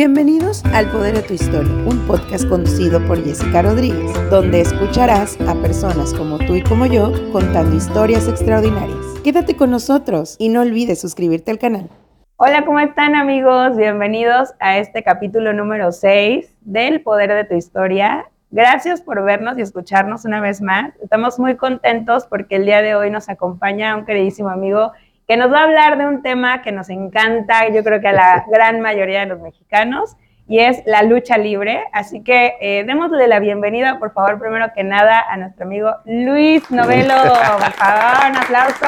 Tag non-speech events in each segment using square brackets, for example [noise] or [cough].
Bienvenidos al Poder de tu Historia, un podcast conducido por Jessica Rodríguez, donde escucharás a personas como tú y como yo contando historias extraordinarias. Quédate con nosotros y no olvides suscribirte al canal. Hola, ¿cómo están amigos? Bienvenidos a este capítulo número 6 del Poder de tu Historia. Gracias por vernos y escucharnos una vez más. Estamos muy contentos porque el día de hoy nos acompaña un queridísimo amigo que nos va a hablar de un tema que nos encanta, yo creo que a la gran mayoría de los mexicanos, y es la lucha libre. Así que eh, démosle la bienvenida, por favor, primero que nada, a nuestro amigo Luis Novelo. [laughs] Por favor, un aplauso.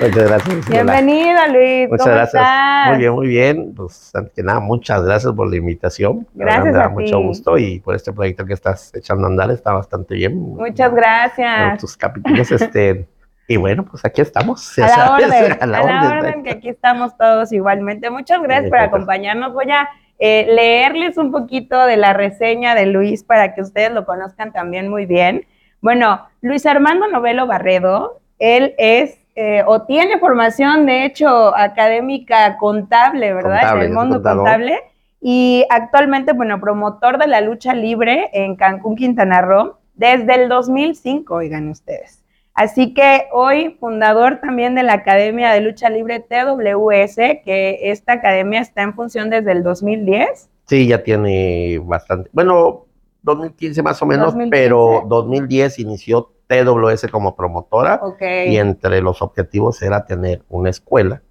[laughs] Muchas gracias. Bienvenido, Luis. Muchas gracias. Muy bien, muy bien. Pues, antes que nada, muchas gracias por la invitación. Gracias. Me da a mucho ti. gusto y por este proyecto que estás echando a andar está bastante bien. Muchas gracias. tus capítulos, este. Y bueno, pues aquí estamos. A la orden, [laughs] a la a la orden. orden, que aquí estamos todos igualmente. Muchas gracias por acompañarnos. Voy a eh, leerles un poquito de la reseña de Luis para que ustedes lo conozcan también muy bien. Bueno, Luis Armando Novelo Barredo, él es eh, o tiene formación, de hecho, académica contable, ¿verdad? Contable, en el mundo contable. Y actualmente, bueno, promotor de la lucha libre en Cancún, Quintana Roo, desde el 2005, oigan ustedes. Así que hoy fundador también de la Academia de Lucha Libre TWS, que esta academia está en función desde el 2010. Sí, ya tiene bastante. Bueno, 2015 más o menos, 2015. pero 2010 inició TWS como promotora. Ok. y entre los objetivos era tener una escuela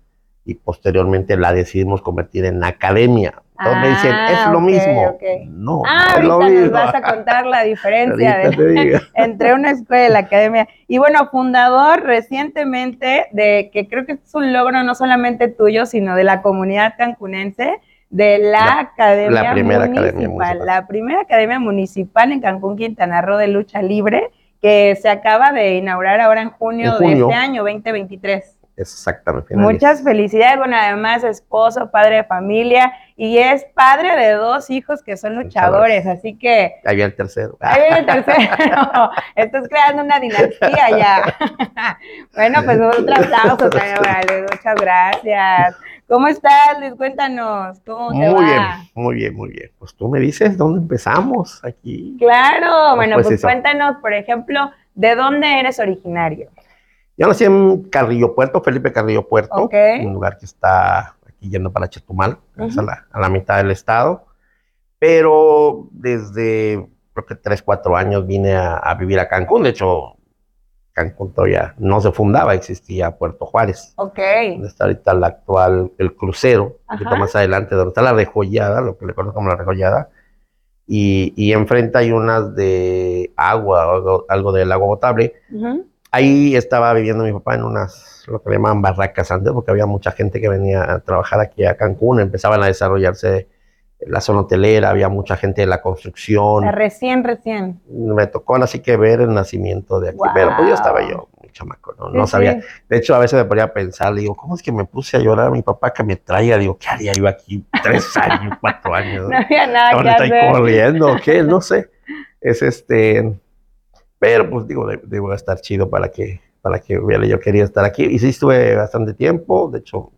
y posteriormente la decidimos convertir en academia. Entonces me dicen, Ah, es lo mismo. No, Ah, es lo ahorita nos vas a contar la diferencia de- [laughs] entre una escuela y la academia. Y bueno, fundador recientemente de, que creo que es un logro no solamente tuyo, sino de la comunidad cancunense, de la, La- academia la primera municipal, academia municipal. la primera academia municipal en Cancún, Quintana Roo de lucha libre, que se acaba de inaugurar ahora en junio, En junio. de este año 2023. Exactamente. Muchas felicidades, bueno, además esposo, padre de familia y es padre de dos hijos que son luchadores, así que Ahí viene el tercero. Ahí viene el tercero. [laughs] Estás creando una dinastía ya. [laughs] bueno, pues un aplauso [laughs] también. Muchas gracias. ¿Cómo estás, Luis? Cuéntanos. ¿Cómo te Muy va? bien, muy bien, muy bien. Pues tú me dices dónde empezamos aquí. Claro. Bueno, Pues pues, cuéntanos, por ejemplo, ¿de dónde eres originario? Yo nací en Carrillo Puerto, Felipe Carrillo Puerto, Ok. un lugar que está aquí yendo para Chetumal, es Ujú. a, la, a la mitad del estado. Pero desde creo que 3, 4 años vine a, a vivir a Cancún. De hecho, Cancún todavía no se fundaba, existía Puerto Juárez. Ok. Donde está ahorita la actual, el crucero, un poquito Ajá. más adelante, donde está la rejollada, lo que le conozco como la rejollada. Y, y enfrente hay unas de agua, algo, algo del agua potable. Ujú. Ahí estaba viviendo mi papá en unas, lo que le llamaban barracas antes, porque había mucha gente que venía a trabajar aquí a Cancún, empezaban a desarrollarse la zona hotelera, había mucha gente de la construcción. Recién, recién. Me tocó así que ver el nacimiento de aquí, pero pues yo estaba yo, muy chamaco, no, no sabía. sí. De hecho, a veces me ponía a pensar, digo, ¿cómo es que me puse a llorar a mi papá que me traiga? Digo, ¿qué haría yo aquí tres [laughs] años, cuatro años? No había nada que Ahora estoy corriendo, ¿o ¿qué? No sé. Es este. Pero pues digo, de- debo estar chido para que, para que yo quería estar aquí. Y sí estuve bastante tiempo. De hecho,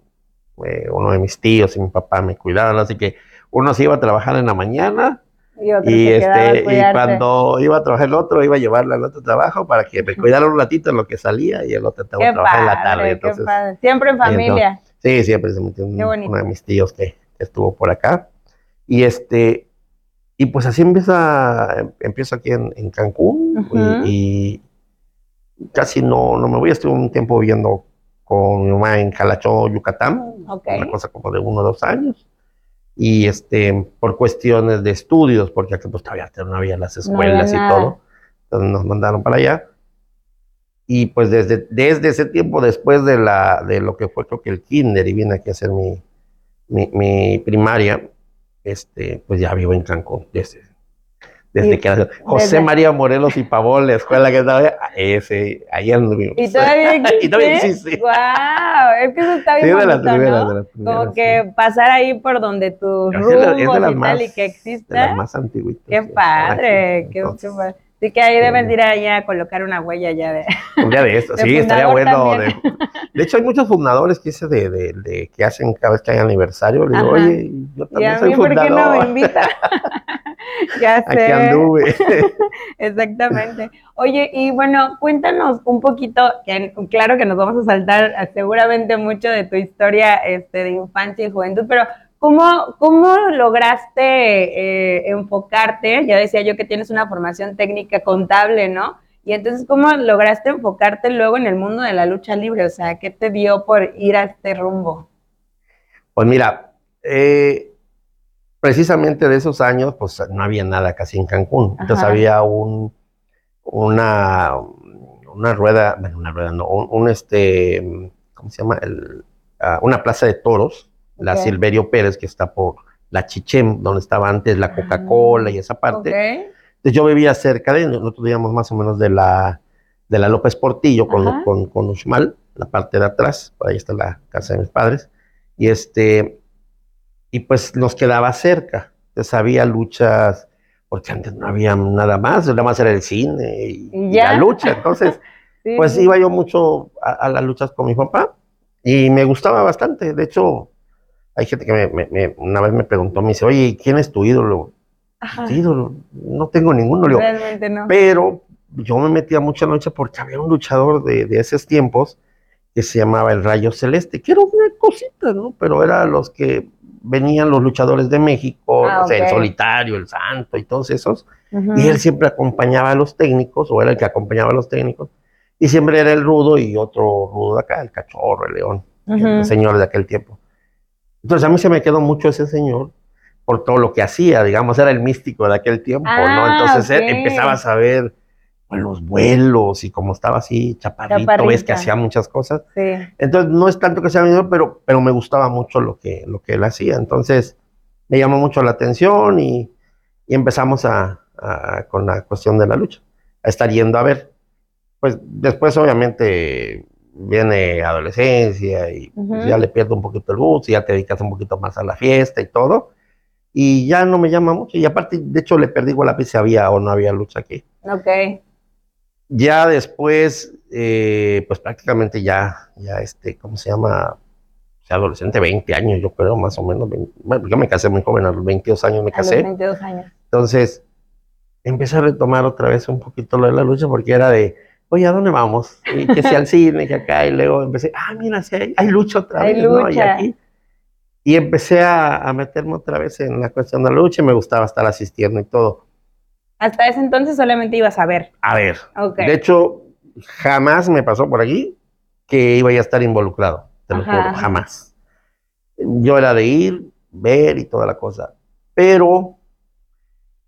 eh, uno de mis tíos y mi papá me cuidaban, así que uno se iba a trabajar en la mañana Y, y este y cuando iba a trabajar el otro, iba a llevarle al otro trabajo para que me cuidara un ratito en lo que salía y el otro estaba trabajar en la tarde. Entonces, padre. Siempre en familia. Sí, siempre se metió un- uno de mis tíos que estuvo por acá. Y este, y pues así empieza, em- empiezo aquí en, en Cancún Ujú. y, y casi no, no me voy, estuve un tiempo viviendo con mi mamá en Calachó, Yucatán, Ok. una cosa como de uno o dos años. Y este, por cuestiones de estudios, porque aquí pues todavía no había las No había escuelas y nada. todo, entonces nos mandaron para allá. Y pues desde, desde ese tiempo, después de, la, de lo que fue creo que el kinder y vine aquí a hacer mi, mi, mi primaria, este, pues ya vivo en Cancún. Desde, desde Y- que era José desde- María Morelos y Pavón, la escuela que estaba, ese, ahí anduvimos. [laughs] ¿Y todavía existe? y todavía existe. ¡Wow! Es que eso está Sí, bien de las bonito, primeras, ¿no? de las primeras, Como sí. que pasar ahí por donde tus Es de, la- es de rumbos las y más, tal y que de las exista. más antiguitas. Qué sí, padre, Entonces, qué padre. Así que ahí deben ir allá a colocar una huella ya de. [laughs] De esto, [laughs] de sí, estaría bueno. De, hecho, hay muchos fundadores que, de, que hacen cada vez que hay aniversario. Le digo, Ajá. oye, yo Y también a soy mí, ¿por qué no me invita? [laughs] ya Aquí sé. anduve. Exactamente. Oye, y bueno, cuéntanos un poquito, que claro que nos vamos a saltar a seguramente mucho de tu historia este, de infancia y juventud, pero ¿cómo, cómo lograste eh, enfocarte? Ya decía yo que tienes una formación técnica contable, ¿no? Y entonces, ¿cómo lograste enfocarte luego en el mundo de la lucha libre? O sea, ¿qué te dio por ir a este rumbo? Pues mira, eh, precisamente de esos años, pues no había nada casi en Cancún. Entonces había un, una, una rueda, bueno, una rueda, no, un, un, este, ¿cómo se llama? El, ah, una plaza de toros, la. Silverio Pérez, que está por la Chichem, donde estaba antes la Coca-Cola y esa parte. Entonces yo vivía cerca de, nosotros vivíamos más o menos de la, de la López Portillo con, con, con Uxmal, la parte de atrás, por ahí está la casa de mis padres, y este, y pues nos quedaba cerca, entonces había luchas, porque antes no había nada más, nada más era el cine y, Y y ya. la lucha, [laughs] entonces Sí, pues sí. iba yo mucho a, a las luchas con mi papá y me gustaba bastante. De hecho, hay gente que me, me- me- una vez me preguntó, me dice, oye, ¿quién es tu ídolo? "Tu ídolo, no tengo ninguno. Le digo, Realmente no. pero yo me metía la lucha porque había un luchador de, de esos tiempos que se llamaba el Rayo Celeste, que era una cosita, ¿no? Pero era los que venían los luchadores de México, Ah, o sea, ok. el Solitario, el Santo y todos esos. Y él siempre acompañaba a los técnicos, o era el que acompañaba a los técnicos, y siempre era el rudo y otro rudo de acá, el cachorro, el león, el señor de aquel tiempo. Entonces a mí se me quedó mucho ese señor por todo lo que hacía, digamos, era el místico de aquel tiempo, ¿no? Ah, Entonces él ok. empezaba a saber pues, los vuelos y como estaba así chaparrito, ves que hacía muchas cosas. Sí. Entonces no es tanto que sea mi pero, pero me gustaba mucho lo que, lo que él hacía. Entonces me llamó mucho la atención y, y empezamos a, a- con la cuestión de la lucha, a estar yendo a ver. Pues después obviamente viene adolescencia y pues, Ujú. ya le pierdo un poquito el gusto, y ya te dedicas un poquito más a la fiesta y todo. Y ya no me llama mucho. Y aparte, de hecho, le perdí igual pista si había o no había lucha aquí. Ok. Ya después, eh, pues prácticamente ya, ya este, ¿cómo se llama? O sea, adolescente, 20 años, yo creo, más o menos. 20 bueno, yo me casé muy joven, a los 22 años me A los casé. 22 años. Entonces, empecé a retomar otra vez un poquito lo de la lucha porque era de, oye, ¿a dónde vamos? Y que sea al [laughs] cine, que acá, y luego empecé, ah, mira, sí hay, hay lucha otra Hay vez, ¿no? Y lucha. aquí. Y empecé a, a meterme otra vez en la cuestión de la lucha y me gustaba estar asistiendo y todo. Hasta ese entonces solamente ibas a ver. A ver, de hecho, jamás me pasó por aquí que iba a estar involucrado, te lo juro, jamás. Yo era de ir, ver y toda la cosa. Pero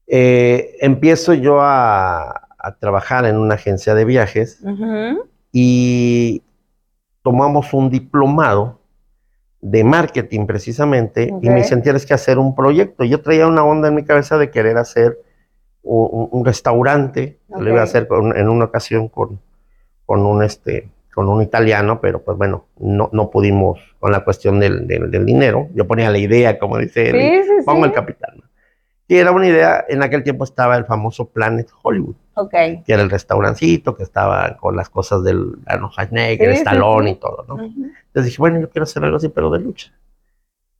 eh, empiezo yo a, a trabajar en una agencia de viajes y tomamos un diplomado de marketing precisamente y me dicen tienes que hacer un proyecto. Yo traía una onda en mi cabeza de querer hacer un, restaurante, lo iba a hacer con- en una ocasión con, con un este con un italiano, pero pues bueno, no, no pudimos con la cuestión del, del- del dinero. Yo ponía la idea, como dice él, Sí, sí. pongo el capital. ¿No? Y era una idea, en aquel tiempo estaba el famoso Planet Hollywood Ok. que era el restaurancito, que estaba con las cosas del Arnold Schwarzenegger, Sí, Stallone sí. y todo, ¿no? Ujú. Entonces dije, bueno, yo quiero hacer algo así, pero de lucha.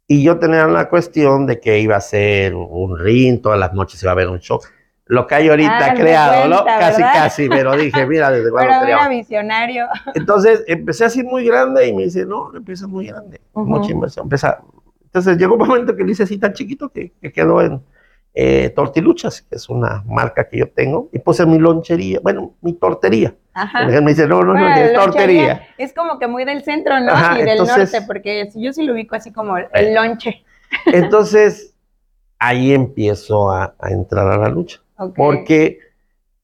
Y yo tenía la cuestión de que iba a ser un ring, todas las noches iba a haber un show. Lo que hay ahorita Ah, creado, ¿no? cuenta, Casi, ¿verdad? casi, pero dije, mira, desde cuando [laughs] Pero era visionario. [laughs] Entonces empecé así muy grande y me dice, no, empieza muy grande, Ujú. mucha inversión. Empieza. Entonces llegó un momento que lo hice así tan chiquito que, que quedó en eh, Tortiluchas, que es una marca que yo tengo, y puse mi lonchería, bueno, mi tortería. Ajá. Me dice, no, no, no, Bueno, es la tortería. Es como que muy del centro, ¿no? Ajá, y del entonces- norte, porque yo sí lo ubico así como el Eh. lonche. [laughs] Entonces, ahí empiezo a, a entrar a la lucha, Ok. porque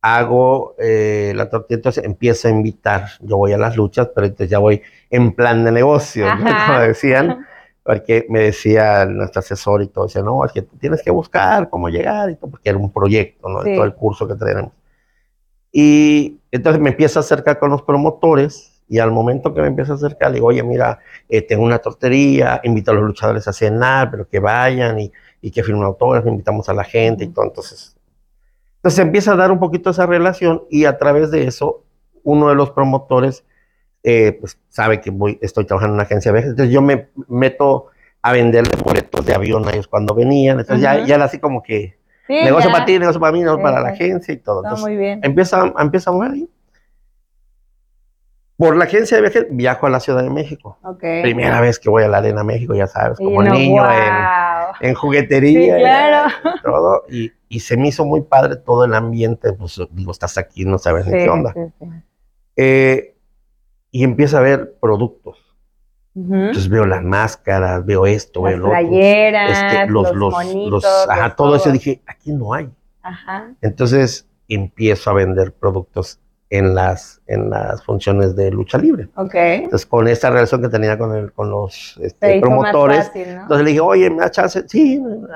hago eh, la tortilla, entonces empiezo a invitar, yo voy a las luchas, pero entonces ya voy en plan de negocio, ¿no? [laughs] Como decían, porque me decía nuestro asesor y todo, decía, no, es que tú tienes que buscar cómo llegar y todo, porque era un proyecto, ¿no? De Sí. todo el curso que tenemos. Y entonces me empiezo a acercar con los promotores y al momento que me empiezo a acercar, le digo, oye, mira, eh, tengo una tortería, invito a los luchadores a cenar, pero que vayan y, y que firmen autógrafos, invitamos a la gente y todo. Entonces, Entonces empieza a dar un poquito esa relación y a través de eso, uno de los promotores eh, pues sabe que voy, estoy trabajando en una agencia de viajes, entonces yo me meto a vender boletos de avión a ellos cuando venían, entonces ya, Ujú. ya era así como que Sí, negocio ya. para ti, negocio para mí, negocio para la agencia y todo. Entonces, muy bien. empieza, empieza a mover ahí. Por la agencia de viajes viajo a la Ciudad de México. Ok. Primera vez que voy a la Arena México, ya sabes, Y como uno, niño en, guau. en juguetería. Sí, ya, claro. [laughs] todo, y, y se me hizo muy padre todo el ambiente, pues digo, estás aquí, no sabes ni Sí, qué onda. sí, sí. Eh, y empieza a ver productos. Entonces veo las máscaras, veo esto, veo lo otro. Este, los, los, los, monitos, los- ajá, los todo eso dije, aquí no hay. Ajá. Entonces empiezo a vender productos en las, en las funciones de lucha libre. Ok. Entonces, con esta relación que tenía con, el, con los este, promotores, fácil, ¿no? entonces le dije, oye, ¿me da chance? Sí. no, no.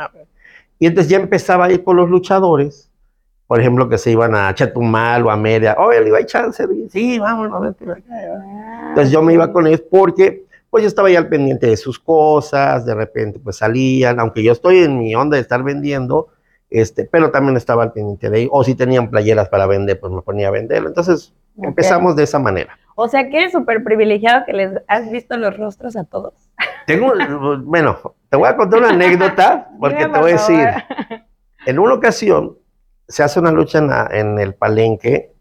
Y entonces ya empezaba a ir con los luchadores, por ejemplo, que se iban a Chetumal o a Media. Oye, le ¿hay chance? Sí, vámonos. vente acá". Ah, Entonces yo me iba con ellos porque pues yo estaba ya al pendiente de sus cosas, de repente pues salían, aunque yo estoy en mi onda de estar vendiendo, este, pero también estaba al pendiente de ellos, o si tenían playeras para vender, pues me ponía a venderlo. Entonces Ok. empezamos de esa manera. O sea que eres súper privilegiado que les has visto los rostros a todos. Tengo, bueno, te voy a contar una anécdota, [laughs] porque Dime, te voy a decir, en una ocasión se hace una lucha en, el palenque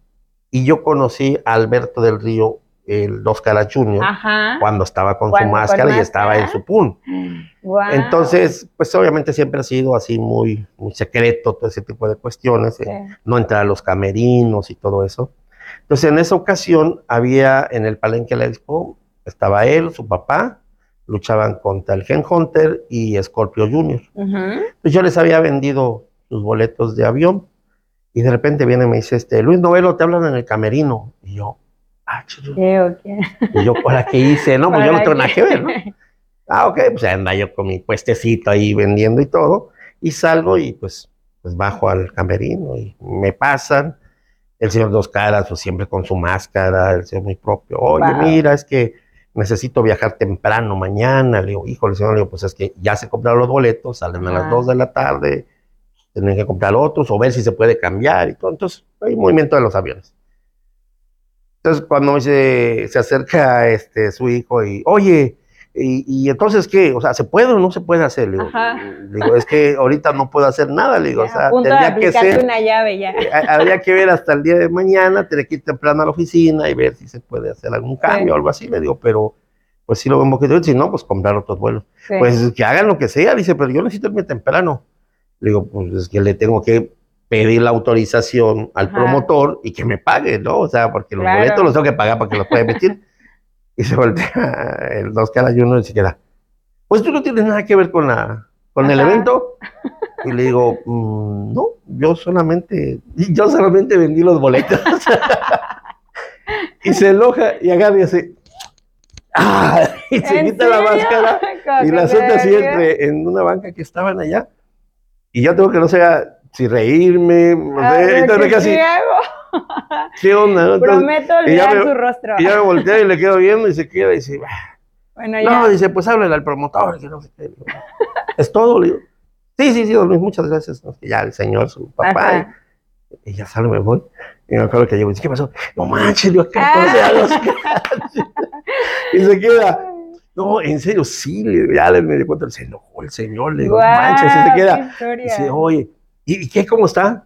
y yo conocí a Alberto del Río, el Dos Caras Junior, cuando estaba con Cuando su con máscara y estaba en su pun. Guau. Entonces, pues obviamente siempre ha sido así muy, muy secreto todo ese tipo de cuestiones, eh, no entrar a los camerinos y todo eso. Entonces, en esa ocasión había en el Palenque de la Expo, estaba él, su papá, luchaban contra el Gen Hunter y Scorpio Junior. Entonces yo les había vendido sus boletos de avión y de repente viene y me dice, este, Luis Novelo, te hablan en el camerino. Y yo, ah. ¿Qué o qué? Y yo, ¿para qué hice? No, pues yo no ¿Para tengo nada que ver, ¿no? [laughs] Ah, ok, pues anda yo con mi puestecito ahí vendiendo y todo. Y salgo y pues, pues bajo al camerino y me pasan. El señor Dos Caras, pues siempre con su máscara, el señor muy propio. Oye, Wow. mira, es que necesito viajar temprano mañana. Le digo, híjole, señor, le digo, pues es que ya se compraron los boletos, salen a las Ajá. 2 de la tarde, tienen que comprar otros o ver si se puede cambiar y todo. Entonces, hay movimiento de los aviones. Entonces, cuando se, se acerca este, su hijo y, oye, y, y entonces qué? O sea, ¿se puede o no se puede hacer? Le digo, le digo, es que ahorita no puedo hacer nada. Le digo, Ya, o sea, tendría que ser, una llave ya. eh, habría que ver hasta el día de mañana, tener que ir temprano a la oficina y ver si se puede hacer algún cambio o algo así. Le digo, pero pues sí lo un poquito, si no, pues comprar otros vuelos. Sí. Pues que hagan lo que sea, dice, pero yo necesito irme temprano. Le digo, pues es que le tengo que pedir la autorización al Ajá. promotor y que me pague, ¿no? O sea, porque los Claro. boletos los tengo que pagar para que los pueda emitir. [laughs] y se voltea el dos caras y uno y se queda, pues tú no tienes nada que ver con la con el Ajá. evento. [laughs] Y le digo, "Mm, no, yo solamente, yo solamente vendí los boletos. [laughs] y se enoja y agarra y hace, ¡ah! Y se ¿En quita la serio? máscara Como y la suelta así entre, en una banca que estaban allá. Y yo tengo que no sé si reírme, no Ah, sé, entonces [laughs] me ¿qué onda? no? [laughs] Entonces, Prometo ya olvidar me- su rostro. y ya me volteo y le quedo [laughs] viendo y se queda y dice, "Ah". Bueno, ya. no, dice, pues háblale al promotor, que no sé qué. Le digo, es todo, le digo. Sí, sí, sí, don Luis, muchas gracias. Ya el señor, su papá, y ya salgo, me voy. Y me acuerdo que llego y dice, ¿qué pasó? No manches, Dios, ¿qué Ah. Y se queda, no, en serio, sí, ya le me di cuenta, se enojó el señor, le digo, Guau, manches, y se queda. historia. Dice, oye, ¿y, y qué, cómo está?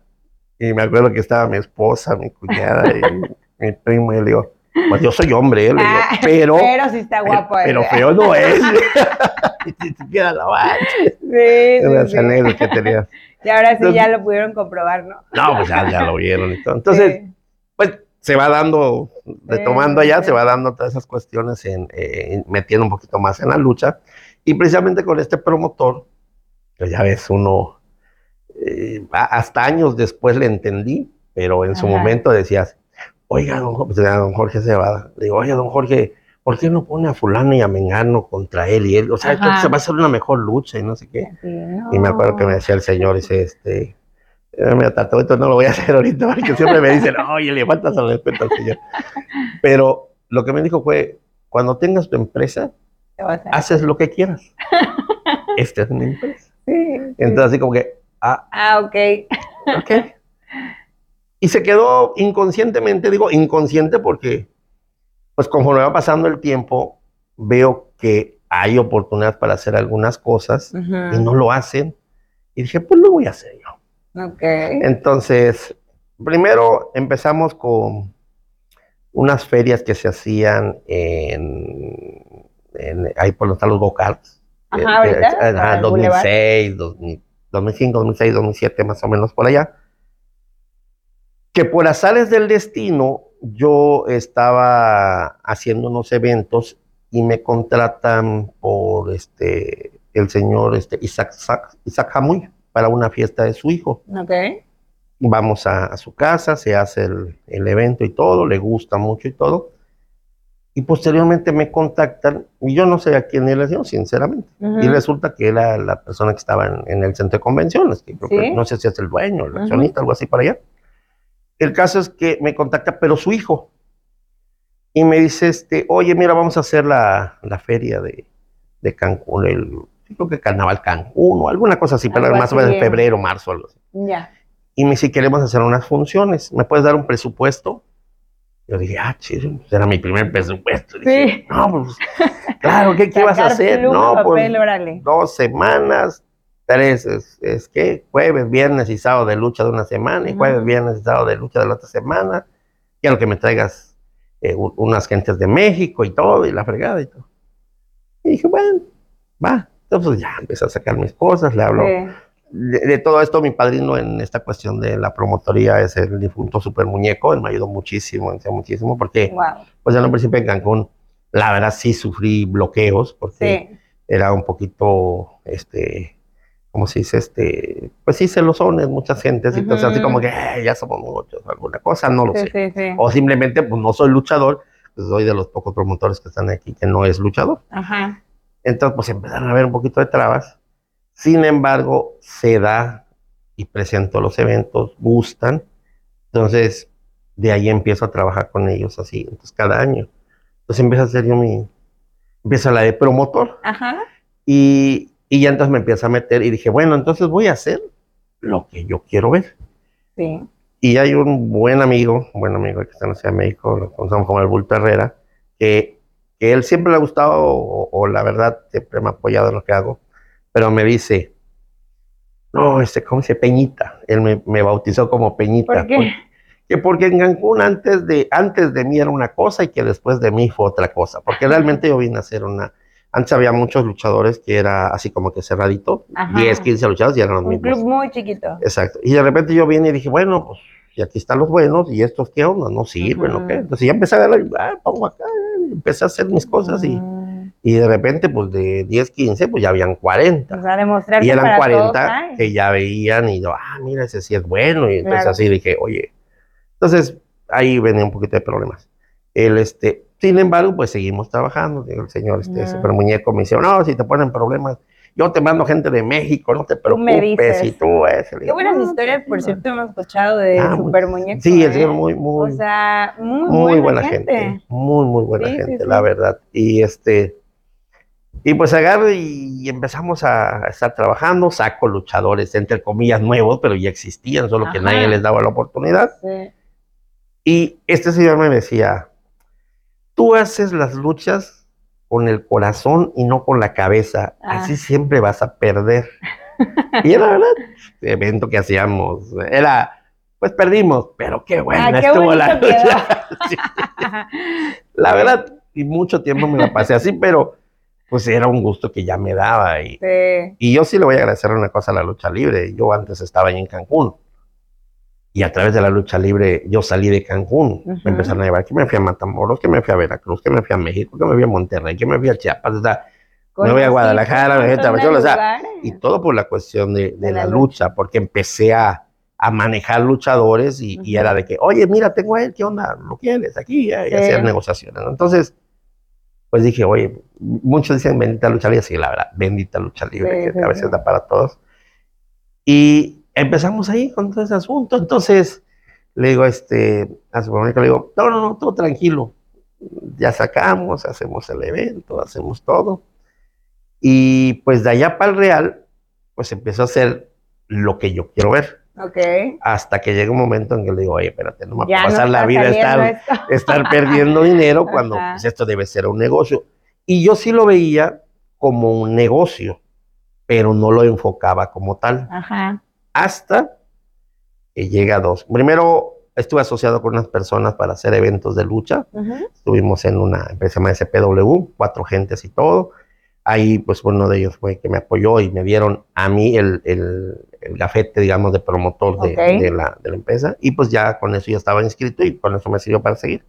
Y me acuerdo que estaba mi esposa, mi cuñada y [laughs] mi primo, y le digo, pues yo soy hombre, ¿eh? le digo, Ah, pero, Pero sí está guapo. pero eh. feo no [laughs] es. [laughs] y se queda la mancha. Sí, sí, sí. anécdota que tenía. Y ahora sí Entonces- ya lo pudieron comprobar, ¿no? No, pues ya, ya lo vieron y todo. Entonces, Sí. Pues se va dando, retomando allá, sí. se va dando todas esas cuestiones, en, eh, en- metiendo un poquito más en la lucha. Y precisamente con este promotor, que ya ves, uno, eh, hasta años después le entendí, pero en su momento decías, oiga, don, pues, don Jorge Cebada, le digo, oiga, don Jorge, ¿por qué no pone a fulano y a Mengano contra él y él? O sea, creo que Ajá. se va a hacer una mejor lucha y no sé qué. Sí, no. Y me acuerdo que me decía el señor, dice, este, mira, Tato, esto no lo voy a hacer ahorita, porque siempre me dicen, [laughs] oye, le faltas al respeto al señor. Pero lo que me dijo fue, cuando tengas tu empresa, haces lo que quieras. Esta es mi empresa. [laughs] Sí, sí. Entonces, así como que, ah, Ah, ok. [laughs] ok. Y se quedó inconscientemente, digo inconsciente porque, pues conforme va pasando el tiempo, veo que hay oportunidad para hacer algunas cosas y no lo hacen. Y dije, pues lo voy a hacer yo. Ok. Entonces, primero empezamos con unas ferias que se hacían en, en- ahí por donde están los go-karts. Ajá, Eh, ahorita, eh, ajá, el Boulevard. 2006, 2000, 2005, 2006, 2007, más o menos por allá. Que por azares del destino, yo estaba haciendo unos eventos y me contratan por este, el señor este, Isaac, Isaac, Isaac Jamuy para una fiesta de su hijo Ok. vamos a, a su casa, se hace el, el evento y todo, le gusta mucho y todo. Y posteriormente me contactan, y yo no sé a quién era, yo, sinceramente. Ujú. Y resulta que era la persona que estaba en, en el centro de convenciones, que creo que- Sí. no sé si es el dueño, el accionista, algo así para allá. El caso es que me contacta, pero su hijo. Y me dice, este, oye, mira, vamos a hacer la, la feria de, de Cancún, el, creo que Carnaval Cancún o alguna cosa así, pero Algo más o menos en febrero, marzo, algo así Ya. y me dice, queremos hacer unas funciones, ¿me puedes dar un presupuesto? Yo dije, ah, chido, pues era mi primer presupuesto. Dije, Sí. no, pues, claro, ¿qué, qué vas a hacer? pluma, No, pues, papel, órale. dos semanas, tres, es, es que jueves, viernes y sábado de lucha de una semana, y jueves, viernes y sábado de lucha de la otra semana. Quiero que me traigas eh, unas gentes de México y todo, y la fregada y todo. Y dije, bueno, va. Entonces ya empecé a sacar mis cosas, le hablo. Sí. De, de todo esto, mi padrino en esta cuestión de la promotoría es el difunto Super Muñeco. Él me ayudó muchísimo, me enseñó muchísimo, porque, Wow. pues, en un principio en Cancún, la verdad sí sufrí bloqueos, porque Sí. era un poquito, este, ¿cómo se dice? Este, pues sí, celosones, muchas gentes, y entonces así como que "Eh, ya somos muchos, alguna cosa, no lo Sí, sé. sí. O simplemente, pues no soy luchador, pues soy de los pocos promotores que están aquí que no es luchador. Ajá. Entonces, pues empezaron a haber un poquito de trabas. Sin embargo, se da y presento los eventos, gustan. Entonces, de ahí empiezo a trabajar con ellos así, entonces cada año. Entonces empieza a ser yo mi, empieza la de promotor Ajá. y, y ya entonces me empieza a meter y dije, bueno, entonces voy a hacer lo que yo quiero ver. Sí. Y hay un buen amigo, un buen amigo que está en la Ciudad de México, lo conocemos como el Bulto Herrera, que, que él siempre le ha gustado, o, o la verdad, siempre me ha apoyado en lo que hago, pero me dice, no, este, ¿cómo se? Peñita. Él me, me bautizó como Peñita. ¿Por qué? Que porque en Cancún antes de, antes de mí era una cosa y que después de mí fue otra cosa. Porque realmente yo vine a hacer una... Antes había muchos luchadores que era así como que cerradito, Ajá. 10, 15 luchadores y eran los Un mismos. club muy chiquito. Exacto. Y de repente yo vine y dije, bueno, pues, y aquí están los buenos, y estos qué onda, no sirven. ¿o qué? Entonces ya empecé a ver, ah, pongo acá, y empecé a hacer mis cosas, y, y de repente, pues de 10, 15, pues ya habían 40. O sea, demostrar Y eran para todos 40 hay. que ya veían, y yo, ah, mira, ese sí es bueno, y entonces Claro. así dije, oye. Entonces ahí venía un poquito de problemas. El, este, sin embargo, pues seguimos trabajando. El señor, este, super muñeco, me dice, no, si te ponen problemas, yo te mando gente de México, no te preocupes, y tú es. Le Qué buenas "No, historias, por tranquila". cierto, hemos escuchado de Ah, Super Muñeco. Sí, el ¿eh? señor muy, muy, O sea, muy, muy buena gente. Muy, muy buena Sí, gente, sí. la verdad. Y este, y pues agarro y empezamos a estar trabajando, saco luchadores, entre comillas, nuevos, pero ya existían, solo que nadie les daba la oportunidad. Sí. Y este señor me decía, tú haces las luchas con el corazón y no con la cabeza, Ah. así siempre vas a perder. y era verdad, el evento que hacíamos, era, pues perdimos, pero qué buena Ah, estuvo la lucha. [laughs] Sí. La verdad, y mucho tiempo me la pasé así, pero pues era un gusto que ya me daba. Y, Sí. y yo sí le voy a agradecer una cosa a la lucha libre. Yo antes estaba ahí en Cancún. Y a través de la lucha libre yo salí de Cancún. Ujú. Me empezaron a llevar que me fui a Matamoros, que me fui a Veracruz, que me fui a México, que me fui a Monterrey, que me fui a Chiapas. o sea, Me voy a Guadalajara, me voy a o sea, y todo por la cuestión de, de De la, la lucha, porque empecé a, a manejar luchadores y, y Ujú. era de que, oye, mira, tengo a él, ¿qué onda? ¿Lo quieres? Aquí, y Sí. hacer negociaciones. Entonces, pues dije, oye, muchos dicen bendita lucha libre, sí, la verdad, bendita lucha libre, Sí, que sí, a veces da para todos. Y empezamos ahí con todo ese asunto. Entonces, le digo este, a su mamá, le digo, no, no, no, todo tranquilo. Ya sacamos, hacemos el evento, hacemos todo. Y pues de allá para el Real, pues empezó a hacer lo que yo quiero ver. Ok. hasta que llega un momento en que le digo, oye, espérate, no me Ya puedo pasar no la vida estar, [laughs] estar perdiendo dinero cuando pues, esto debe ser un negocio. Y yo sí lo veía como un negocio, pero no lo enfocaba como tal. Ajá. Hasta que llega dos. Primero estuve asociado con unas personas para hacer eventos de lucha. Estuvimos en una empresa llamada SPW, cuatro gentes y todo. Ahí, pues, uno de ellos fue que me apoyó y me dieron a mí el, el, el gafete, digamos, de promotor de la, de la empresa. Y pues ya con eso ya estaba inscrito y con eso me sirvió para seguir.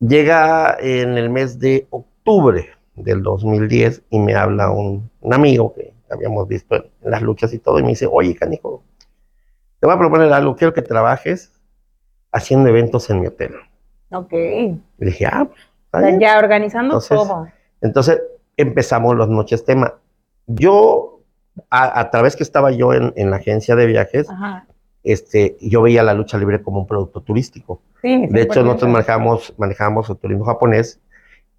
Llega en el mes de octubre del 2010 y me habla un, un amigo que habíamos visto en, en las luchas y todo y me dice, oye, canijo, te voy a proponer algo, quiero que trabajes haciendo eventos en mi hotel. Ok. Y dije, ah, pues, ya organizando Entonces, todo. Entonces empezamos las noches tema. Yo, a, a través que estaba yo en, en la agencia de viajes, Ajá. este, yo veía la lucha libre como un producto turístico. Sí, De hecho, 100%. nosotros manejamos, manejamos el turismo japonés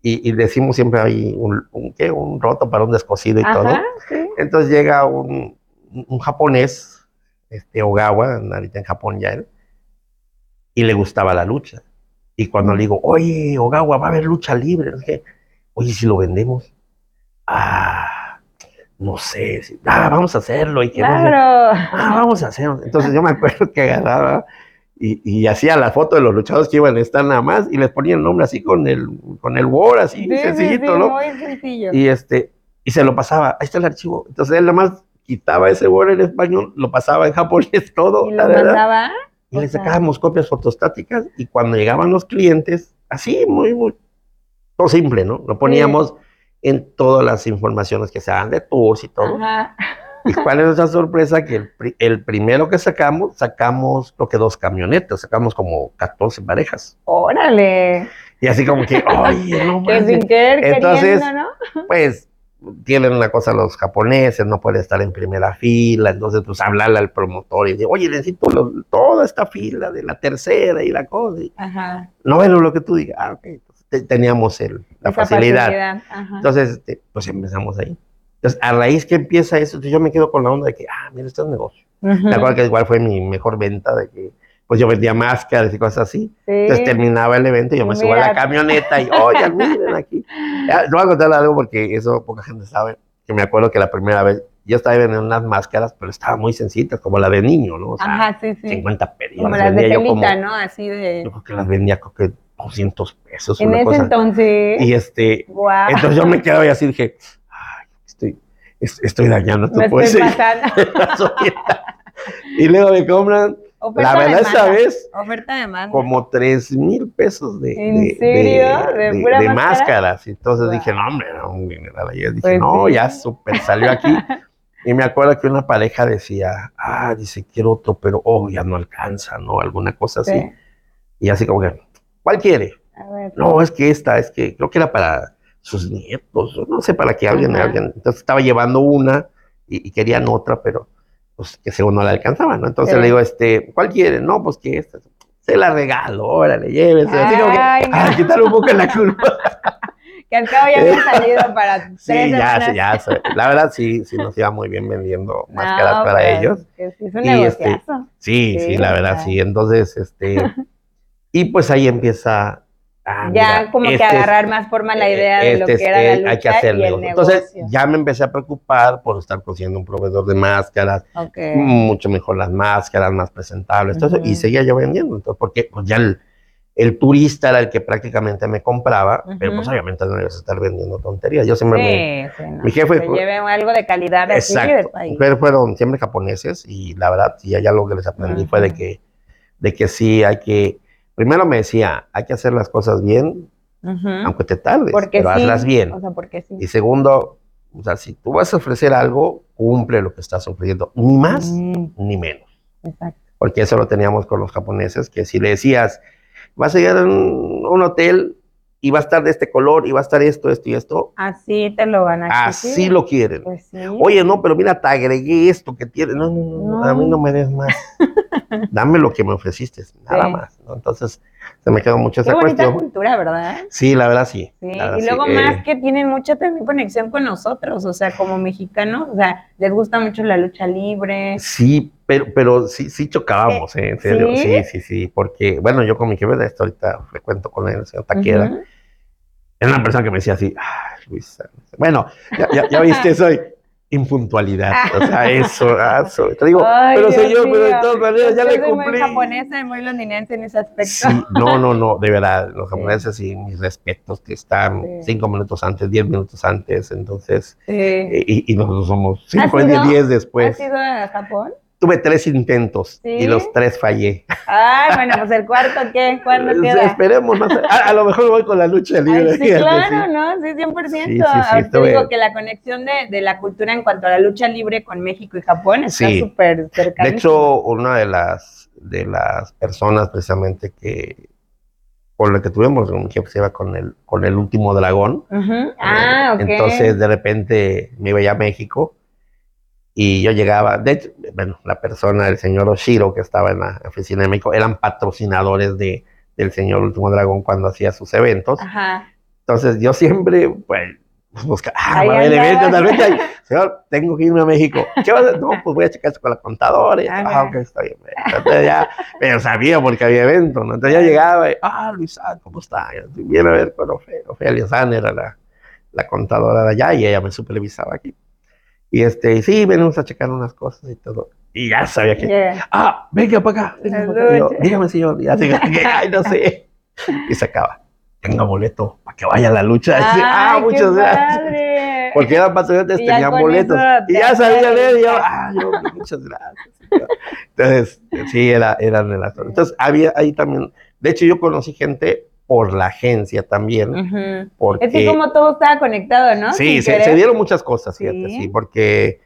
y, y decimos siempre hay un, un, ¿qué? un roto para un descosido y todo. Ajá, sí. Entonces llega un, un japonés, este Ogawa, ahorita en Japón ya él, y le gustaba la lucha. Y cuando le digo, oye, Ogawa, va a haber lucha libre, no sé oye, si lo vendemos, ah, no sé, si- ah, vamos a hacerlo. Y que no sé- Claro. ah, vamos a hacerlo. Entonces yo me acuerdo que agarraba y, y hacía la foto de los luchadores que iban a estar nada más y les ponía el nombre así con el, con el Word, así Sí, sí, sencillito, sí, ¿no? Muy sencillo. y este y se lo pasaba ahí está el archivo entonces él nada más quitaba ese Word en español lo pasaba en [laughs] japonés todo Y lo verdad, mandaba. y le sacábamos copias fotostáticas y cuando llegaban los clientes así muy muy todo simple no lo poníamos en todas las informaciones que se dan de tours y todo Ajá. Y cuál es nuestra sorpresa que el, pri- el primero que sacamos sacamos creo que dos camionetas sacamos como 14 parejas Órale. y así como que oye [laughs] no Que manches". sin querer Entonces, queriendo, ¿no? pues tienen una cosa los japoneses, no puede estar en primera fila, entonces pues hablarle al promotor y decir, oye, necesito lo- toda esta fila de la tercera y la cosa. y, Ajá. no, bueno, lo que tú digas, ah, ok. Teníamos el, la Esa facilidad. Entonces, este, pues empezamos ahí. Entonces, a raíz que empieza eso, yo me quedo con la onda de que, ah, mira, este es un negocio. Ujú. Me acuerdo que igual fue mi mejor venta de que, pues yo vendía máscaras y cosas así. Sí. Entonces terminaba el evento y yo me subo a la mira. camioneta y, oye, [laughs] miren aquí. Te voy a contar algo porque eso poca gente sabe. Que me acuerdo que la primera vez yo estaba vendiendo unas máscaras, pero estaban muy sencillas, como la de niño, ¿no? O sea, Ajá, sí, sí. 50 pesos. Como las las de telita, ¿no? Así de. yo creo que las vendía creo que 200 pesos, En una ese cosa. entonces. Y este, Guau. entonces yo me quedaba y así dije, estoy, es- estoy dañando tu Me pues. estoy pasando. [laughs] y luego me compran, Oferta la verdad, esa vez, Oferta como 3 mil pesos de, ¿En de- serio? de- ¿De de- pura de máscara? máscaras. Entonces Wow. dije, no, hombre, no, un dineral ahí. Dije, Pues no, sí. ya súper salió aquí. [laughs] y me acuerdo que una pareja decía, ah, dice, quiero otro, pero oh, ya no alcanza, ¿no? Alguna cosa así. Sí. Y así como que, ¿cuál quiere? A ver. No, es que esta, es que creo que era para sus nietos, no sé, para que alguien, alguien. Entonces estaba llevando una y, y querían otra, pero pues que según no la alcanzaba, ¿no? Entonces Sí. le digo, este, ¿cuál quiere? No, pues que esta. Se la regalo, órale, llévese. Así como que, Ay, [laughs] no. quitar un poco la [laughs] culpa. Que al cabo ya habían [laughs] salido para tres Sí, ya, sí, ya. La verdad, sí, sí nos iba muy bien vendiendo No, máscaras para pues, ellos. es un Y, este. Sí, sí, Sí, la verdad, sí. Entonces, este, y pues ahí empieza. Ah, ya mira, como que este es- agarrar más forma la idea de lo este que era la eh, lucha hay que hacer y el negocio. negocio. Entonces, ya me empecé a preocupar por estar consiguiendo un proveedor de máscaras, mucho mejor las máscaras, más presentables, todo eso, y seguía yo vendiendo. Entonces, porque pues ya el, el turista era el que prácticamente me compraba, pero pues obviamente no ibas a estar vendiendo tonterías. Yo siempre me, Sí, no. mi jefe Que lleve algo de calidad de Exacto. país. Pero fueron siempre japoneses y la verdad, sí, allá lo que les aprendí fue de que, de que sí hay que, primero me decía, hay que hacer las cosas bien, aunque te tardes, Porque pero sí. hazlas bien. O sea, porque sí. Y segundo, o sea, si tú vas a ofrecer algo, cumple lo que estás ofreciendo, ni más Mm, ni menos. exacto. Porque eso lo teníamos con los japoneses, que si le decías, vas a llegar a un, a un hotel y va a estar de este color y va a estar esto, esto y esto, Así te lo van a así exigir. lo quieren. Pues sí. Oye, no, pero mira, te agregué esto que tiene. No, no, no, no, a mí no me des más. [laughs] Dame lo que me ofreciste, nada Sí. más. ¿no? Entonces, Se me quedó mucho Qué esa bonita cuestión. cultura, ¿verdad? Sí, la verdad sí. Sí, la verdad, y sí. luego Eh, más que tienen mucha también conexión con nosotros, o sea, como mexicanos, o sea, les gusta mucho la lucha libre. Sí, pero, pero sí, sí chocábamos, eh, en serio. ¿sí? ¿sí? sí, sí, porque, bueno, yo con mi jefe de esto ahorita frecuento con él, el señor Taquera. Era una persona que me decía así, ay, Luisa. Bueno, ya, ya, ya viste, soy impuntualidad. O sea, eso, ah, eso. Te digo, Ay, pero Dios señor, pero de todas maneras ya Yo le soy cumplí. muy japonesa y muy londinense en ese aspecto. Sí, no, no, no, de verdad, los japoneses sí, mis respetos, que están Sí. cinco minutos antes, diez minutos antes, entonces, Sí. eh, y, y nosotros somos cinco ¿Has y diez ¿Has después. ido a Japón? Tuve tres intentos ¿Sí? y los tres fallé. Ay, bueno, pues el cuarto, ¿qué? ¿Cuándo [laughs] Eh, queda? Esperemos más. A, a lo mejor voy con la lucha libre. Ay, sí, [laughs] claro, sí. ¿no? Sí, 100%. Sí, sí, sí, estuve- digo que la conexión de, de la cultura en cuanto a la lucha libre con México y Japón está súper cercana. De hecho, una de las, de las personas precisamente que con la que tuvimos un jefe se iba con el, con el último dragón. Ah, ok. Eh, Entonces, de repente me iba ya a México y yo llegaba. De hecho, bueno, la persona, el señor Oshiro, que estaba en la oficina de México, eran patrocinadores de, del señor Último Dragón cuando hacía sus eventos. Ajá. Entonces, yo siempre, pues, buscaba, ah, va a haber eventos, tal [laughs] vez, señor, tengo que irme a México. ¿Qué vas a hacer? No, pues voy a checar esto con la contadora. Y, Ajá. ah, ok, está bien. Entonces ya, pero sabía porque había eventos, ¿no? Entonces ya llegaba y, ah, Luisa, ¿cómo está? Viene a ver con Ofe- Ofelia San, era la, la contadora de allá y ella me supervisaba aquí. Y este, y sí, venimos a checar unas cosas y todo. Y ya sabía que, Yeah. ah, venga para acá. venga para acá. Yo. Dígame, señor. Ya se- ay, no sé. Y se acaba. Tenga boleto para que vaya a la lucha. Ah, muchas gracias. padre. Porque eran patriotas, tenían boletos. Y ya sabía leer. Y yo, ah, yo, muchas gracias. Entonces, sí, era, eran de las Entonces, había ahí también. De hecho, yo conocí gente por la agencia también. Porque, Es que como todo estaba conectado, ¿no? Sí, se, dieron muchas cosas, fíjate, Sí. sí, porque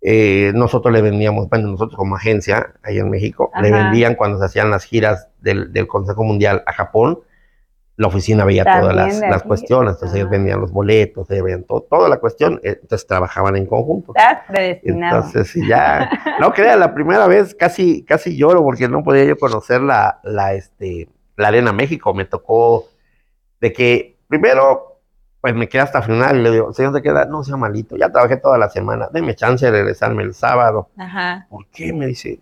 eh, nosotros le vendíamos, bueno, nosotros como agencia ahí en México, le vendían cuando se hacían las giras del, del Consejo Mundial a Japón, la oficina veía También todas las, las cuestiones, entonces ellos vendían los boletos, ellos veían todo, toda la cuestión, eh, entonces trabajaban en conjunto. Estás predestinado. Entonces, sí, ya, no crea, la primera vez casi, casi lloro porque no podía yo conocer la, la, este, la Arena México. Me tocó de que, primero, pues me quedé hasta final y le digo, señor, ¿te queda? No, sea malito, ya trabajé toda la semana, deme chance de regresarme el sábado. Ajá. ¿Por qué? Me dice,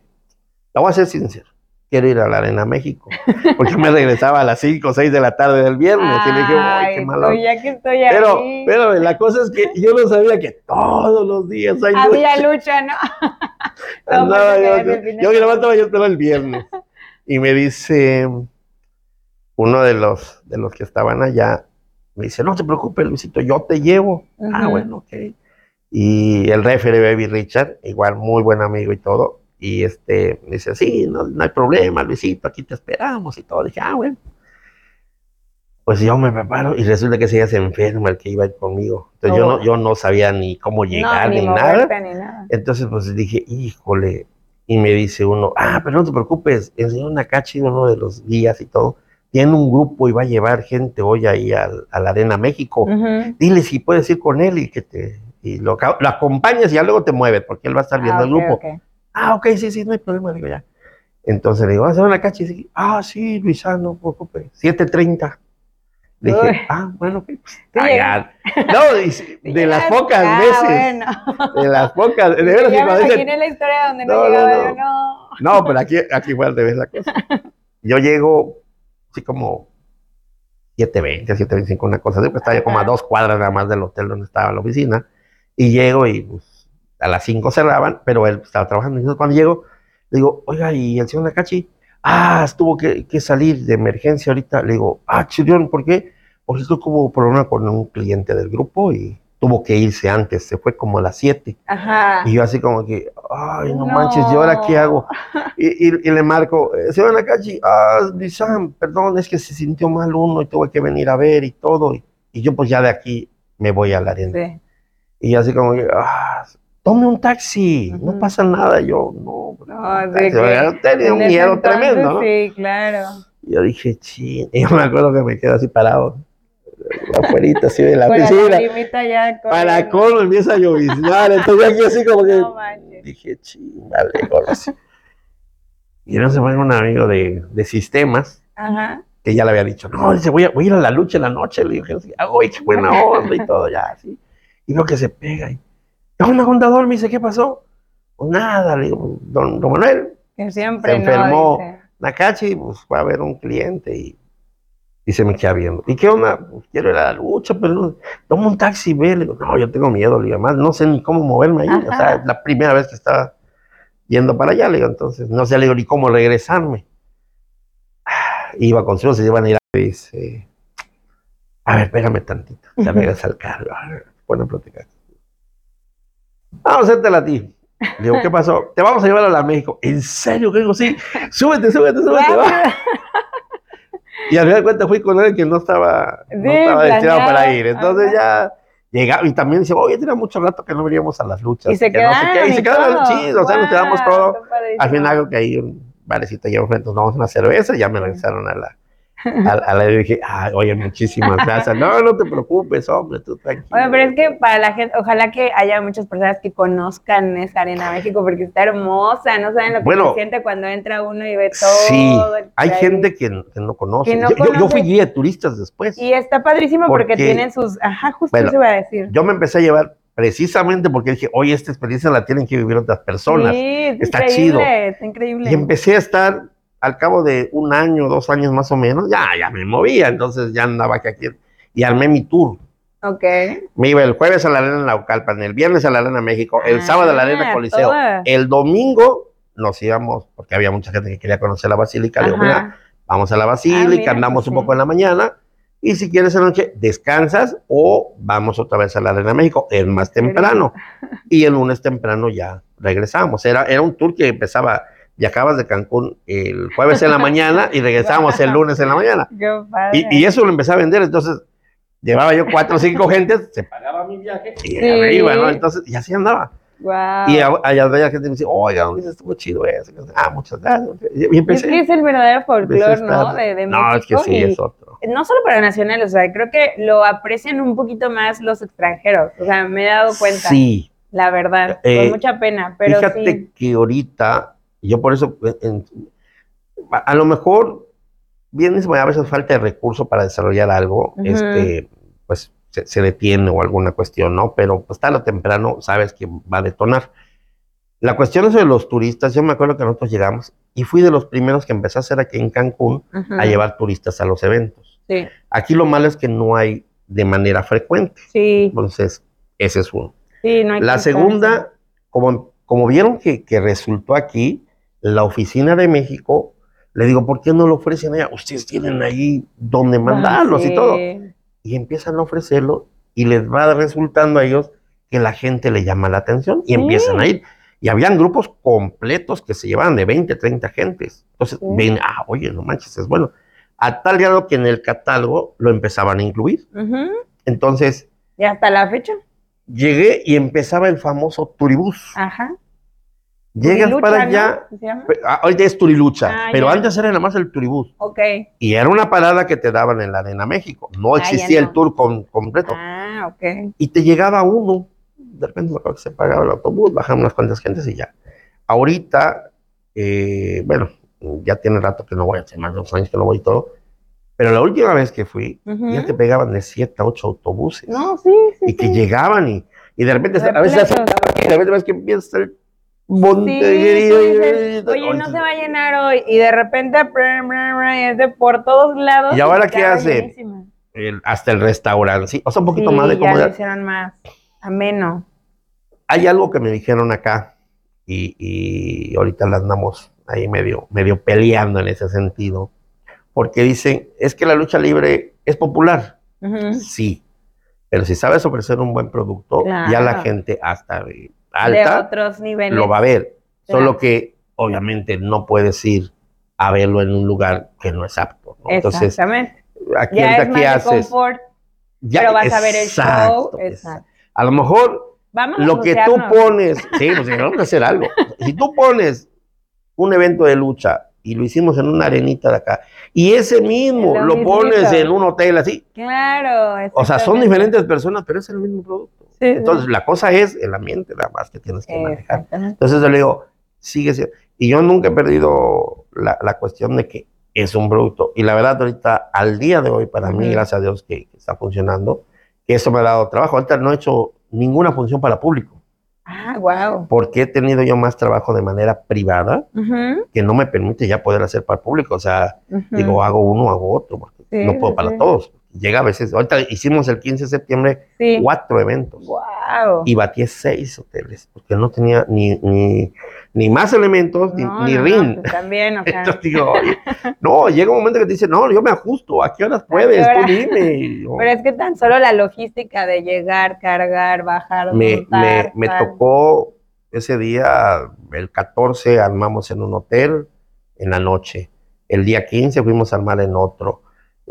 la voy a ser sincero, quiero ir a la Arena México. [laughs] Porque me regresaba a las 5 o 6 de la tarde del viernes y le dije, ¡ay, qué Ay, malo! ya que estoy Pero, ahí. pero la cosa es que yo no sabía que todos los días hay Había lucha. lucha, ¿no? [laughs] Andaba pues, yo, final. yo que levantaba yo estaba el viernes. Y me dice uno de los, de los que estaban allá, me dice, no te preocupes, Luisito, yo te llevo. Ah, bueno, ok. Y el referee Baby Richard, igual muy buen amigo y todo, y este, me dice, sí, no, no hay problema, Luisito, aquí te esperamos y todo. Dije, ah, bueno. Pues yo me preparo y resulta que día se enferma el que iba a ir conmigo. Entonces yo, Oh. no, yo no sabía ni cómo llegar no, ni, ni nada. moverte ni nada. Entonces, pues dije, híjole. Y me dice uno, ah, pero no te preocupes, el señor Nakachi, uno de los guías y todo, tiene un grupo y va a llevar gente hoy ahí al- a la Arena México. Ujú. Dile si puedes ir con él y que te y lo, lo acompañas y ya luego te mueves, porque él va a estar viendo Ah, el grupo. Ah, ok, sí, sí, no hay problema, digo ya. Entonces le digo, ah, señor Nakachi, sí. ah, sí, Luisa, no te preocupes, 7.30. Le dije, Uy. ah, bueno, pues, Sí, ay, ya. No, y [laughs] de las pocas Ah, veces, bueno. de las pocas, de veras, [laughs] ya me la historia donde no, No, no, yo, no. No, pero aquí, aquí fue al revés la cosa. [laughs] Yo llego, así como 7.20, 7.25, una cosa así, pues estaba yo como a dos cuadras nada más del hotel donde estaba la oficina. Y llego y pues, a las 5 cerraban, pero él estaba trabajando. Entonces cuando llego, le digo, oiga, ¿y el señor Nakachi? Ah, tuvo que, que salir de emergencia ahorita. Le digo, ah, chillón, ¿por qué? Porque tuvo problema con un cliente del grupo y tuvo que irse antes, se fue como a las 7. Ajá. Y yo así como que, ay, no, No. manches, ¿y ahora qué hago? Y, y- y le marco, eh, señor Nakachi, ah, Sam, perdón, es que se sintió mal uno y tuve que venir a ver y todo. Y, y yo pues ya de aquí me voy a la arena. Sí. Y así como que, ah, tome un taxi, no Ujú. pasa nada. Yo, no, No, sí taxi". que Yo tenía un miedo entonces, tremendo, ¿no? Sí, claro. Yo dije, sí, [laughs] y yo me acuerdo que me quedé así parado, afuera, así de la ya Para colmo empieza a lloviznar, entonces aquí así como que [laughs] No dije, chingale, así. Y no se fue un amigo de, de sistemas Ajá. que ya le había dicho, no, dice, voy a, voy a ir a la lucha en la noche. Le dije, ah, oye, qué buena onda y todo, ya, así. Y veo que se pega. Y, un contador me dice, ¿qué pasó? Pues nada, le digo, don, don Manuel. Que siempre se enfermó Nakachi, pues fue a ver un cliente y, y se me queda viendo. ¿Y qué onda? Pues, quiero ir a la lucha, pero toma un taxi, ve. Le digo, no, yo tengo miedo, le digo, además no sé ni cómo moverme ahí. O sea, es la primera vez que estaba yendo para allá, le digo, entonces no sé, le digo, ni cómo regresarme. Iba con su se iban a ir a dice, a ver, pégame tantito, ya regresa al carro, bueno, platicar. Vamos a hacértela a ti. Digo, ¿qué pasó? Te vamos a llevar a la México. ¿En serio? ¿Qué digo? Sí, súbete, súbete, súbete. Y al final de cuentas fui con él que no estaba, no estaba destinado para ir. Entonces ya llegaba y también decía, oye, tenía mucho rato que no veníamos a las luchas. Y se quedaron. y se quedaron chidos, o sea, nos quedamos todo. Al final, algo que ahí un barecito llevamos frente, nos damos una cerveza y ya me lanzaron a la, a, la dije, Ay, oye, muchísimas [laughs] gracias. No, no te preocupes, hombre, tú tranquilo. Oye, pero es que para la gente, ojalá que haya muchas personas que conozcan esa Arena México porque está hermosa, no saben lo que se siente cuando entra uno y ve todo. Sí, hay gente que, no conoce. yo, fui guía de turistas después. Y está padrísimo porque, tienen sus, ajá, justo eso iba a decir. Yo me empecé a llevar precisamente porque dije, oye, esta experiencia la tienen que vivir otras personas. Sí, está chido. Está increíble. Y empecé a estar al cabo de un año, dos años más o menos, ya, ya me movía, entonces ya andaba aquí y armé mi tour. Ok. Me iba el jueves a la Arena Naucalpan, el viernes a la Arena México, el ah, sábado a la Arena Coliseo, el domingo nos íbamos, porque había mucha gente que quería conocer la Basílica, le digo, mira, vamos a la Basílica, ah, andamos un poco en la mañana, y si quieres en la noche, descansas o vamos otra vez a la Arena México, el más temprano. Y el lunes temprano ya regresamos. Era, era un tour que empezaba y acabas de Cancún el jueves en la mañana y regresamos el lunes en la mañana. Y, y, eso lo empecé a vender, entonces llevaba yo cuatro o cinco gentes, se pagaba mi viaje y arriba, ¿no? Entonces, y así andaba. Y allá la gente me dice, oiga, ¿dónde estuvo chido eso? Ah, muchas gracias. Y empecé, es que es el verdadero folclore, ¿no? De, de no, es que sí, es otro. No solo para nacionales, o sea, creo que lo aprecian un poquito más los extranjeros. O sea, me he dado cuenta. Sí. La verdad, con eh, mucha pena. Pero fíjate que ahorita y yo por eso, a, lo mejor, bien a veces falta de recurso para desarrollar algo, este, pues se, detiene o alguna cuestión, ¿no? Pero pues tarde o temprano sabes que va a detonar. La cuestión es de los turistas, yo me acuerdo que nosotros llegamos y fui de los primeros que empecé a hacer aquí en Cancún a llevar turistas a los eventos. Sí. Aquí lo malo es que no hay de manera frecuente. Sí. Entonces, ese es uno. Sí, no hay La segunda, como, como vieron que, que resultó aquí, la oficina de México, le digo, ¿por qué no lo ofrecen allá? Ustedes tienen ahí donde ah, mandarlos y todo. Y empiezan a ofrecerlo y les va resultando a ellos que la gente le llama la atención y empiezan a ir. Y habían grupos completos que se llevaban de 20, 30 gentes. Entonces, ven, ah, oye, no manches, es bueno. A tal grado que en el catálogo lo empezaban a incluir. Entonces. ¿Y hasta la fecha? Llegué y empezaba el famoso turibús. Ajá. Llegas para allá, ahorita es Turilucha, ah, pero antes era nada más el Turibús. Ok. Y era una parada que te daban en la Arena México. No ah, existía el tour completo. Ah, ok. Y te llegaba uno, de repente se pagaba el autobús, bajaban unas cuantas gentes y ya. Ahorita, eh, bueno, ya tiene rato que no voy, hace más de dos años que no voy y todo. Pero la última vez que fui, ya te pegaban de siete a ocho autobuses. No, sí, sí. Y que llegaban y, y de repente, a veces, de repente ves que empieza el Oye, no se va a llenar hoy. Y de repente es de por todos lados. ¿Y ahora qué hace? hasta el restaurante, sí. O sea, un poquito más de comodidad. Ya hicieron más ameno. Hay algo que me dijeron acá y, y ahorita la andamos ahí medio, medio peleando en ese sentido. Porque dicen, es que la lucha libre es popular. Sí. Pero si sabes ofrecer un buen producto, ya la gente hasta alta, otros niveles. lo va a ver. Solo que obviamente no puedes ir a verlo en un lugar que no es apto. Entonces, Exactamente. Aquí, ya aquí haces. Confort, ya, pero vas a ver el show. Exacto. A lo mejor lo que tú pones, sí, pues vamos a hacer algo. Si tú pones un evento de lucha y lo hicimos en una arenita de acá. Y ese mismo lo, pones en un hotel así. Claro. O sea, son diferentes personas, pero es el mismo producto. Entonces, la cosa es el ambiente nada más que tienes que manejar. Entonces, yo le digo, sigue siendo. Y yo nunca he perdido la, cuestión de que es un producto. Y la verdad, ahorita, al día de hoy, para mí, gracias a Dios que, que está funcionando, que eso me ha dado trabajo. Ahorita no he hecho ninguna función para público, Ah, wow. porque he tenido yo más trabajo de manera privada que no me permite ya poder hacer para público. O sea, digo, hago uno, hago otro, porque Sí, no puedo sí, para todos. Llega a veces, ahorita hicimos el 15 de septiembre sí. cuatro eventos Wow. y batí seis hoteles, porque no tenía ni, ni, ni más elementos, ni, No, ni no, no, ring. pues también, o [laughs] sea. Entonces digo, oye, no, llega un momento que te dice, no, yo me ajusto, ¿a qué horas puedes? hora? Tú dime. [laughs] Yo, Pero es que tan solo la logística de llegar, cargar, bajar, me, me, montar, me tocó ese día, el 14 armamos en un hotel en la noche. El día 15 fuimos a armar en otro.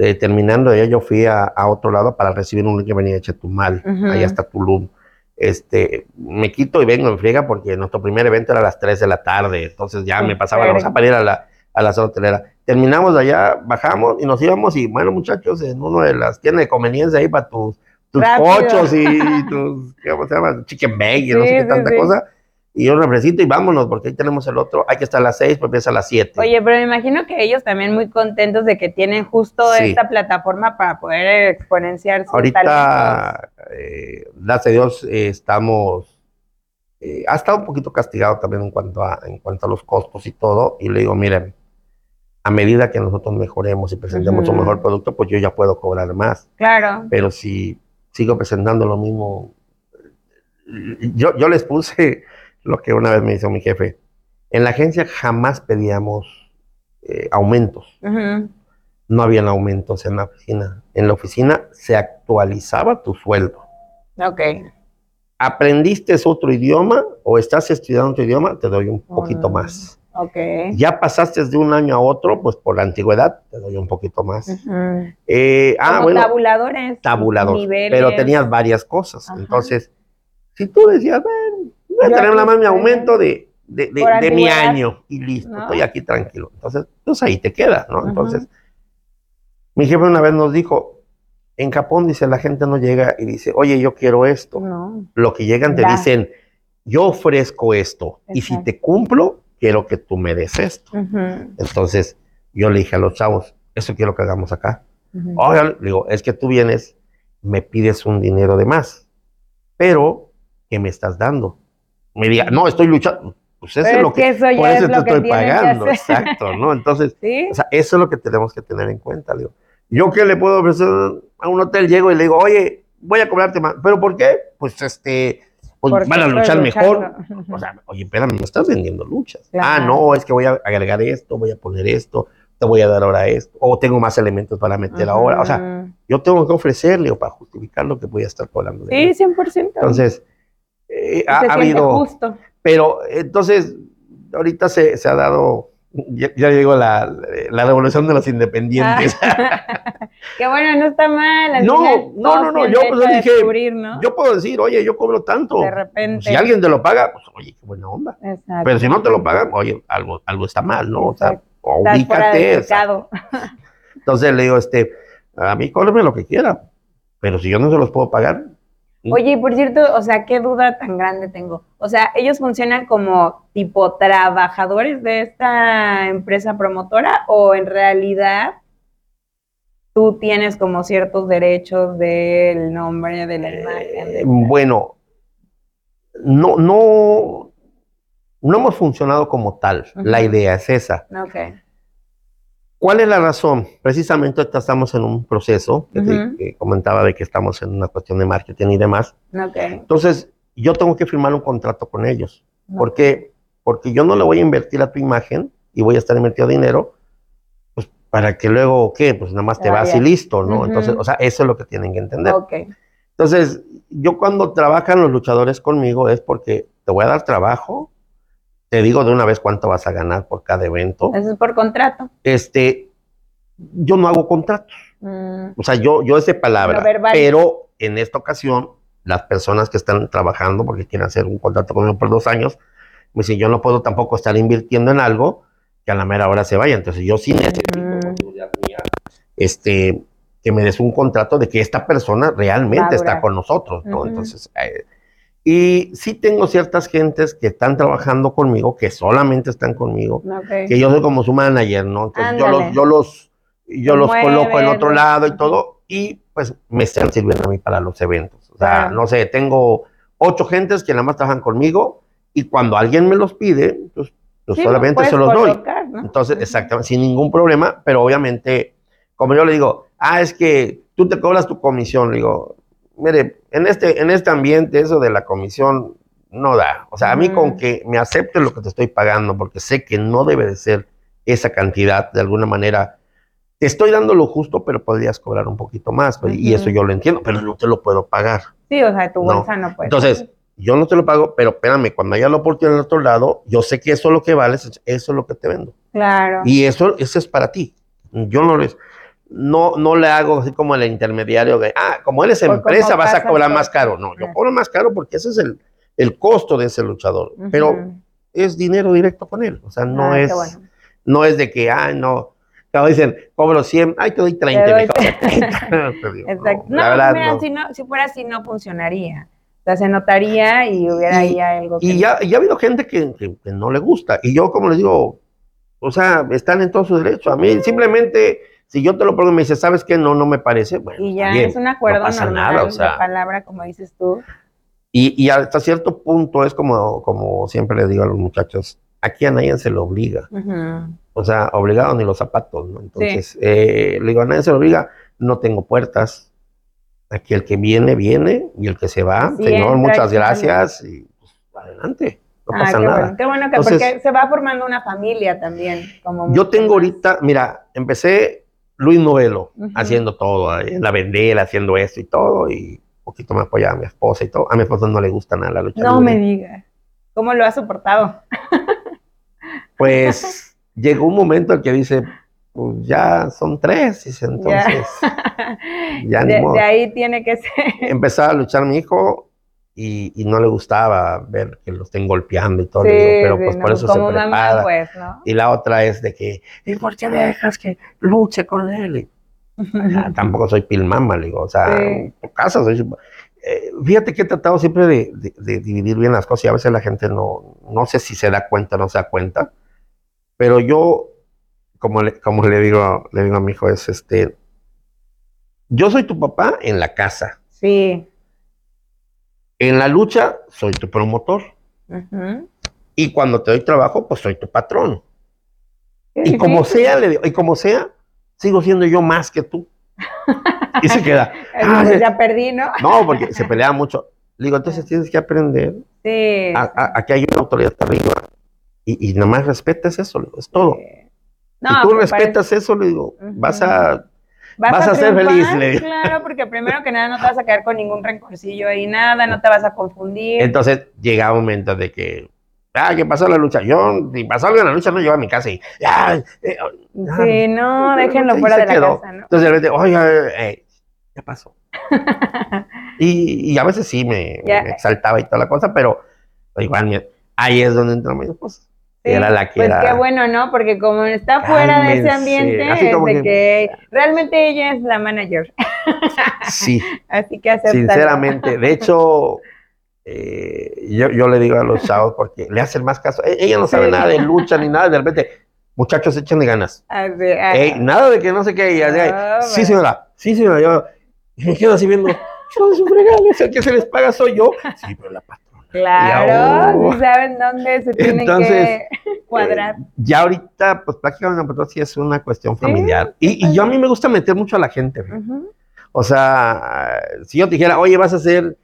Eh, terminando ahí, yo fui a, a otro lado para recibir un que venía de Chetumal, ahí hasta Tulum. Este, me quito y vengo en friega porque nuestro primer evento era a las 3 de la tarde, entonces ya me pasaba la cosa para ir a la, a la zona hotelera. Terminamos allá, bajamos y nos íbamos y bueno muchachos, en una de las tiendas de conveniencia ahí para tus, tus Rápido. pochos y [laughs] tus, ¿cómo se llama? Chicken bake y no sé qué sí, tanta cosa. Y un refresquito y vámonos porque ahí tenemos el otro, hay que estar a las 6, pues empieza a las 7. Oye, pero me imagino que ellos también muy contentos de que tienen justo Sí. esta plataforma para poder exponenciar sus. Ahorita, eh, gracias a Dios, eh, estamos. eh, ha estado un poquito castigado también en cuanto, a, en cuanto a los costos y todo. Y le digo, miren, a medida que nosotros mejoremos y presentemos un Ujú. mejor producto, pues yo ya puedo cobrar más. Claro. Pero si sigo presentando lo mismo, yo, yo les puse lo que una vez me hizo mi jefe. En la agencia jamás pedíamos eh, aumentos no habían aumentos en la oficina. En la oficina se actualizaba tu sueldo. Ok. ¿Aprendiste otro idioma o estás estudiando otro idioma? Te doy un poquito Mm. más. Ok. Ya pasaste de un año a otro, pues por la antigüedad, te doy un poquito más. Ujú. Eh, ah, Como bueno, tabuladores. tabulador. niveles. Pero tenías varias cosas. Entonces, si tú decías, "Bueno, voy a tener nada más mi aumento de, de, de- mi año y listo, ¿No? estoy aquí tranquilo. Entonces, pues ahí te quedas, ¿no? Entonces, mi jefe una vez nos dijo, en Japón dice, la gente no llega y dice, oye, yo quiero esto. No. Lo que llegan te Da. dicen, yo ofrezco esto y si te cumplo, quiero que tú me des esto. Entonces, yo le dije a los chavos, eso quiero que hagamos acá. Le digo, es que tú vienes, me pides un dinero de más, pero ¿qué me estás dando? Me diga, no, estoy luchando. Pues eso es lo es que, que eso por es eso te lo que estoy que pagando, [laughs] exacto, ¿no? Entonces, Sí. o sea, eso es lo que tenemos que tener en cuenta, digo. Yo qué le puedo ofrecer a un hotel, llego y le digo, oye, voy a cobrarte más, ¿pero por qué? Pues este, pues van a luchar mejor. O sea, oye, espérame, me estás vendiendo luchas. Claro. Ah, no, es que voy a agregar esto, voy a poner esto, te voy a dar ahora esto, o tengo más elementos para meter ahora. O sea, yo tengo que ofrecerle o para justificar lo que voy a estar cobrando. de él. Sí, 100%. Entonces, eh, ha, habido, justo. pero entonces, ahorita se, se ha dado, ya, ya digo, la, la revolución de los independientes. [laughs] Que bueno, no está mal. al No, final no, no, no, yo, pues, dije, ¿no? Yo puedo decir, oye, yo cobro tanto. De repente. Si alguien te lo paga, pues oye, qué buena onda. Exacto. Pero si no te lo pagan, oye, algo, algo está mal, ¿no? O sea, ubícate. Entonces le digo, este, a mí cóbreme lo que quiera, pero si yo no se los puedo pagar, Oye, y por cierto, o sea, qué duda tan grande tengo. O sea, ellos funcionan como tipo trabajadores de esta empresa promotora o en realidad tú tienes como ciertos derechos del nombre, de la imagen. Eh, de- bueno, no, no, no hemos funcionado como tal. La idea es esa. Ok. ¿Cuál es la razón? Precisamente estamos en un proceso que, te- Ujú. que comentaba de que estamos en una cuestión de marketing y demás. Ok. Entonces, yo tengo que firmar un contrato con ellos. ¿Por qué? Porque yo no le voy a invertir a tu imagen y voy a estar invertido dinero, pues para que luego, ¿qué? Pues nada más te Ah, vas ya. y listo, ¿no? Ujú. Entonces, o sea, eso es lo que tienen que entender. Ok. Entonces, yo cuando trabajan los luchadores conmigo es porque te voy a dar trabajo, te digo de una vez cuánto vas a ganar por cada evento. Eso es por contrato. Este, yo no hago contratos, Mm, o sea, yo, yo es de palabra, pero en esta ocasión, las personas que están trabajando porque quieren hacer un contrato conmigo por dos años, me dicen, yo no puedo tampoco estar invirtiendo en algo que a la mera hora se vaya. Entonces, yo sí necesito, Mm. este, que me des un contrato de que esta persona realmente está con nosotros. Entonces, eh, Y sí tengo ciertas gentes que están trabajando conmigo, que solamente están conmigo, que yo soy como su manager, ¿no? Entonces yo los, yo los, yo los coloco en otro lado y todo, y pues me están sirviendo a mí para los eventos. O sea, no sé, tengo ocho gentes que nada más trabajan conmigo, y cuando alguien me los pide, pues, pues Sí, solamente se los doy. Entonces, exactamente, sin ningún problema, pero obviamente, como yo le digo, ah, es que tú te cobras tu comisión, le digo, mire, en este, en este ambiente eso de la comisión no da. O sea, a mí con que me acepte lo que te estoy pagando, porque sé que no debe de ser esa cantidad, de alguna manera, te estoy dando lo justo, pero podrías cobrar un poquito más, pues, y eso yo lo entiendo, pero no te lo puedo pagar. Sí, o sea, tu No. bolsa no, puede. Entonces, yo no te lo pago, pero espérame, cuando haya la oportunidad en otro lado, yo sé que eso es lo que vales, eso es lo que te vendo. Claro. Y eso, eso es para ti. Yo no les, no, no le hago así como el intermediario de, ah, como eres Por empresa vas a cobrar más caro. No, yo Ah. cobro más caro porque ese es el, el costo de ese luchador. Ujú. Pero es dinero directo con él. O sea, no Ah, es, bueno. no es de que, ah, no. Como dicen, cobro 100, ay, te doy 30. Te doy mijo. [laughs] Te digo, Exacto. no, No, verdad, mira, no. Si, no, si fuera así no funcionaría. O sea, se notaría y hubiera Y- ahí algo que... Y ya, ya ha habido gente que, que- que no le gusta. Y yo, como les digo, o sea, están en todo su derecho. A mí, simplemente, si yo te lo pongo y me dices, ¿sabes qué? No, no me parece. Bueno, Y ya bien, es un acuerdo no pasa normal nada, o de sea. palabra, como dices tú. Y, y hasta cierto punto es como, como siempre le digo a los muchachos, aquí a nadie se le obliga. O sea, obligado ni los zapatos, ¿no? Entonces, eh, le digo, a nadie se le obliga, no tengo puertas. Aquí el que viene, viene, y el que se va, señor, muchas gracias, y pues, adelante, no Ah, pasa qué nada. bueno. Qué bueno que Entonces- porque se va formando una familia también. Como Yo tengo más. ahorita, mira, empecé Luis Novelo, haciendo todo, en la vendela, haciendo esto y todo, y un poquito me apoyaba a mi esposa y todo. A mi esposa no le gusta nada la lucha No libre. me digas. ¿Cómo lo has soportado? [laughs] Pues llegó un momento en que dice, pues ya son tres, dice, entonces ya [laughs] ni de, modo. de ahí tiene que ser. empezaba a luchar mi hijo y, y no le gustaba ver que lo estén golpeando y todo, Sí, pero sí, pues no, por eso se prepara. pues, ¿no? Y la otra es de que, ¿y por qué dejas que luche con él? Y, "Ah, [laughs] tampoco soy pilmama, le digo, o sea, Sí. en casa soy... Eh, fíjate que he tratado siempre de, de- de dividir bien las cosas y a veces la gente no, no sé si se da cuenta o no se da cuenta, pero yo, como le, como le digo, le digo a mi hijo, es este, yo soy tu papá en la casa, Sí. En la lucha soy tu promotor y cuando te doy trabajo, pues soy tu patrón. Qué Y como sea, le digo, y como sea, sigo siendo yo más que tú. Y se queda. [laughs] Así, "Ay, pues, ya perdí, ¿no? No, porque se pelea mucho. Le digo, entonces tienes que aprender Sí. a, a- a que hay una autoridad arriba. Y, y nada más respetas eso, es todo. sí. si tú pues, respetas eso, le digo, vas a... Vas, Vas a, a ser feliz. Claro, porque primero que nada no te vas a quedar con ningún rencorcillo ahí, nada, no te vas a confundir. Entonces llega un momento de que, ah, ¿qué pasó la lucha? Yo, si pasó algo en la lucha, no llego a mi casa y, ah, eh, ah, sí, no, déjenlo fuera de la quedó. casa, ¿no? Entonces de repente, oiga, eh, ¿qué pasó? [laughs] y, y a veces sí me, Ya. me exaltaba y toda la cosa, pero igual ahí es donde entró mi esposa. Sí, era la que pues era- qué bueno, ¿no? Porque como está fuera de ese ambiente, Así es de que- que... realmente ella es la manager, Sí, [laughs] así que acepta. sinceramente. De hecho, eh, yo, yo le digo a los chavos porque le hacen más caso. E- Ella no sabe Sí. nada de lucha ni nada. De repente, muchachos, echan de ganas. Así, ah, Ey, nada de que no sé qué. Y sí, bueno. señora. Sí, señora. Yo y me quedo así viendo. Yo de su regalo, el que se les paga soy yo. Sí, pero la patrona. Claro, sí saben dónde se tienen Entonces, que cuadrar. Eh, ya ahorita, pues prácticamente pues, sí es una cuestión familiar. Y, y yo a mí me gusta meter mucho a la gente. O sea, si yo te dijera, oye, vas a hacer,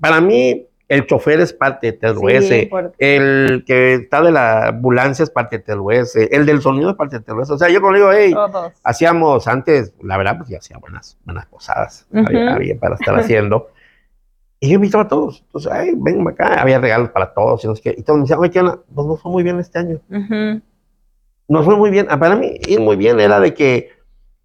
para mí el chofer es parte de TLUS, Sí, por- el que está de la ambulancia es parte de TLUS, el del sonido es parte de TLUS. O sea, yo como le digo, hey, todos. hacíamos antes, la verdad, pues yo hacía buenas, buenas posadas, había para estar haciendo. Y yo invitaba a todos. Entonces, ay, ven acá, había regalos para todos. Y, no sé qué. y todos me decían, oye, ¿qué onda? Pues nos fue muy bien este año. Nos fue muy bien. Ah, Para mí, ir muy bien era de que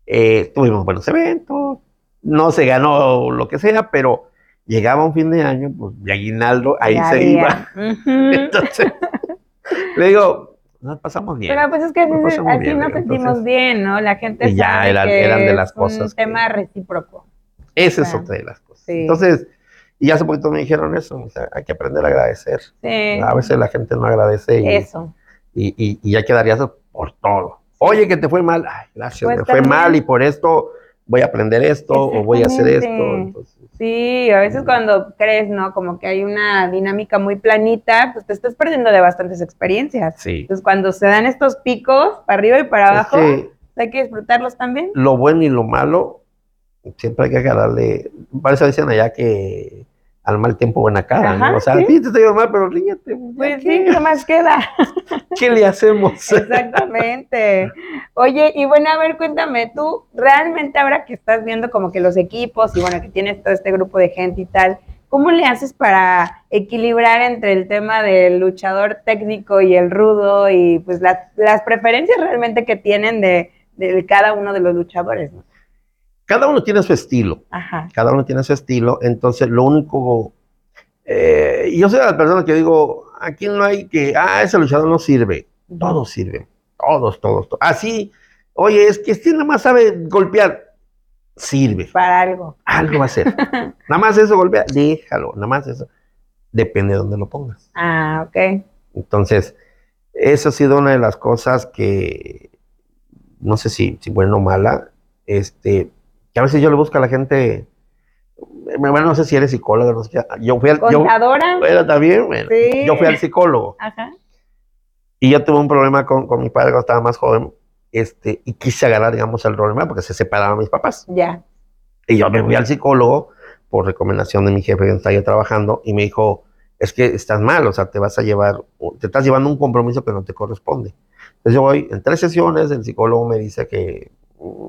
eh, tuvimos buenos eventos, no se ganó lo que sea, pero llegaba un fin de año, pues de aguinaldo, ahí Ya se había. iba. [laughs] Entonces, le digo, nos pasamos bien. Pero pues es que así bien, nos sentimos entonces- bien, ¿no? La gente Y ya sabe eran- que eran de es las cosas un que- tema recíproco. Esa es otra de las cosas. sí. Entonces, Y hace poquito me dijeron eso, o sea, hay que aprender a agradecer. Sí. A veces la gente no agradece y, Eso. y, y, y ya quedaría eso por todo. Oye, que te fue mal. Ay, gracias, Pues me fue mal y por esto voy a aprender esto o voy a hacer esto. Entonces, Sí, a veces cuando crees, ¿no? Como que hay una dinámica muy planita, pues te estás perdiendo de bastantes experiencias. sí. Entonces, cuando se dan estos picos, para arriba y para Es abajo, que hay que disfrutarlos también. lo bueno y lo malo, siempre hay que agarrarle. Para eso dicen allá que al mal tiempo buena cara, ¿no? Ajá, O sea, sí. sí, te estoy mal, pero ríete. Pues ¿qué? sí, ¿qué [laughs] más queda? [laughs] ¿Qué le hacemos? [laughs] Exactamente. Oye, y bueno, a ver, cuéntame, tú realmente ahora que estás viendo como que los equipos y bueno, que tienes todo este grupo de gente y tal, ¿cómo le haces para equilibrar entre el tema del luchador técnico y el rudo y pues las, las preferencias realmente que tienen de, de cada uno de los luchadores? ¿no? Cada uno tiene su estilo. Ajá. cada uno tiene su estilo, entonces lo único, eh, yo soy de las personas que digo, aquí no hay que, ah, ese luchador no sirve, todos sirven, todos, todos, todos. Así, oye, es que este nada más sabe golpear, sirve, Para algo. algo va a ser, [laughs] nada más eso golpea, déjalo, nada más eso, depende de dónde lo pongas. Ah, ok. Entonces, eso ha sido una de las cosas que, no sé si, si buena o mala, este, que a veces yo le busco a la gente, bueno, no sé si eres psicólogo, no sé yo fui al, yo, Contadora. bueno, también, bueno, Sí. yo fui al psicólogo Ajá. y yo tuve un problema con, con mi padre cuando estaba más joven, este, y quise agarrar, digamos, el problema porque se separaron mis papás. Ya. Y yo me fui al psicólogo por recomendación de mi jefe que estaba yo trabajando y me dijo, es que estás mal, o sea, te vas a llevar, te estás llevando un compromiso que no te corresponde. Entonces yo voy en tres sesiones, el psicólogo me dice que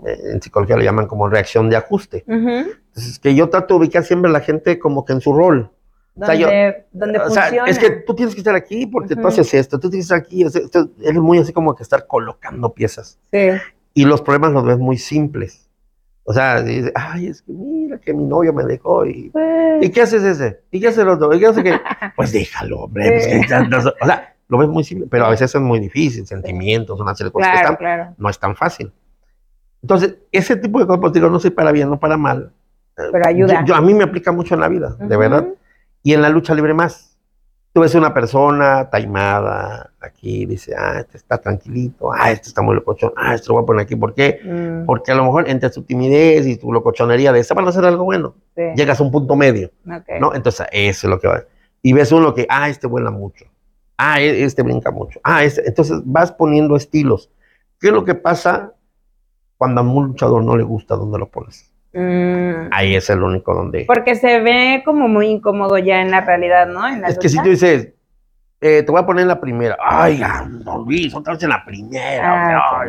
en psicología le llaman como reacción de ajuste. Ujú. Entonces que yo trato de ubicar siempre a la gente como que en su rol. O sea, Donde, yo- donde o sea, es que tú tienes que estar aquí porque tú Ujú. haces esto, tú tienes que estar aquí, es- muy así como que estar colocando piezas. Sí. Y los problemas los ves muy simples. O sea, dices, ay, es que mira que mi novio me dejó y Pues, ¿Y qué haces ese? ¿Y qué hace el otro? ¿Y qué hace qué? [laughs] Pues déjalo, hombre. pues, Sí. que no- o sea, lo ves muy simple, pero a veces es muy difícil. Sentimientos, una serie de cosas que claro, están- claro. no es tan fácil. Entonces, ese tipo de cosas, pues, digo, no sé para bien, no para mal. eh, Pero ayuda. yo- yo- a mí me aplica mucho en la vida, de Ujú. verdad. Y en la lucha libre más. Tú ves una persona taimada aquí, dice, ah, este está tranquilito, ah, este está muy locochón, ah, este lo voy a poner aquí. ¿Por qué? Mm, Porque a lo mejor entre tu timidez y tu locochonería de esa van a hacer algo bueno. sí. Llegas a un punto medio. Ok. ¿no? Entonces, eso es lo que va. Y ves uno que, ah, este vuela mucho. Ah, e- este brinca mucho. Ah, este. Entonces vas poniendo estilos. ¿Qué es lo que pasa cuando a un luchador no le gusta dónde lo pones? Mm, Ahí es el único donde. porque se ve como muy incómodo ya en la realidad, ¿no? En la Es que si tú dices, eh, te voy a poner en la primera. Ay, don Luis, otra vez en la primera. Ah,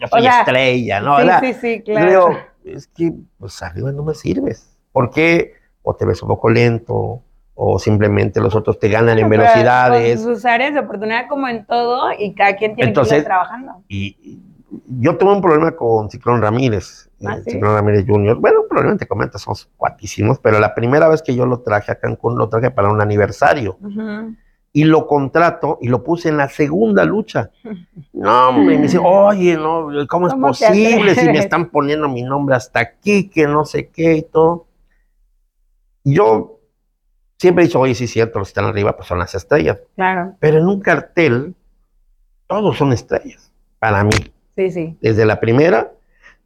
yo soy O sea, estrella, ¿no? sí, ¿Verdad? sí, sí, Yo claro. digo, es que pues arriba no me sirves. ¿Por qué? O te ves un poco lento, o simplemente los otros te ganan en Pero velocidades. Sus áreas de oportunidad como en todo y cada quien tiene que ir trabajando. Y yo tuve un problema con Ciclón Ramírez, ¿Ah, eh, sí? Ciclón Ramírez Jr. Bueno, probablemente comenta, somos cuatísimos, pero la primera vez que yo lo traje a Cancún, lo traje para un aniversario. Y lo contrato y lo puse en la segunda lucha. [laughs] No, hombre, y me dice, oye, no, ¿cómo es ¿Cómo te posible si me están poniendo mi nombre hasta aquí, que no sé qué y todo? Yo siempre he dicho, oye, sí es cierto, los que están arriba pues son las estrellas. Claro, Pero en un cartel, todos son estrellas, para mí sí, sí. desde la primera.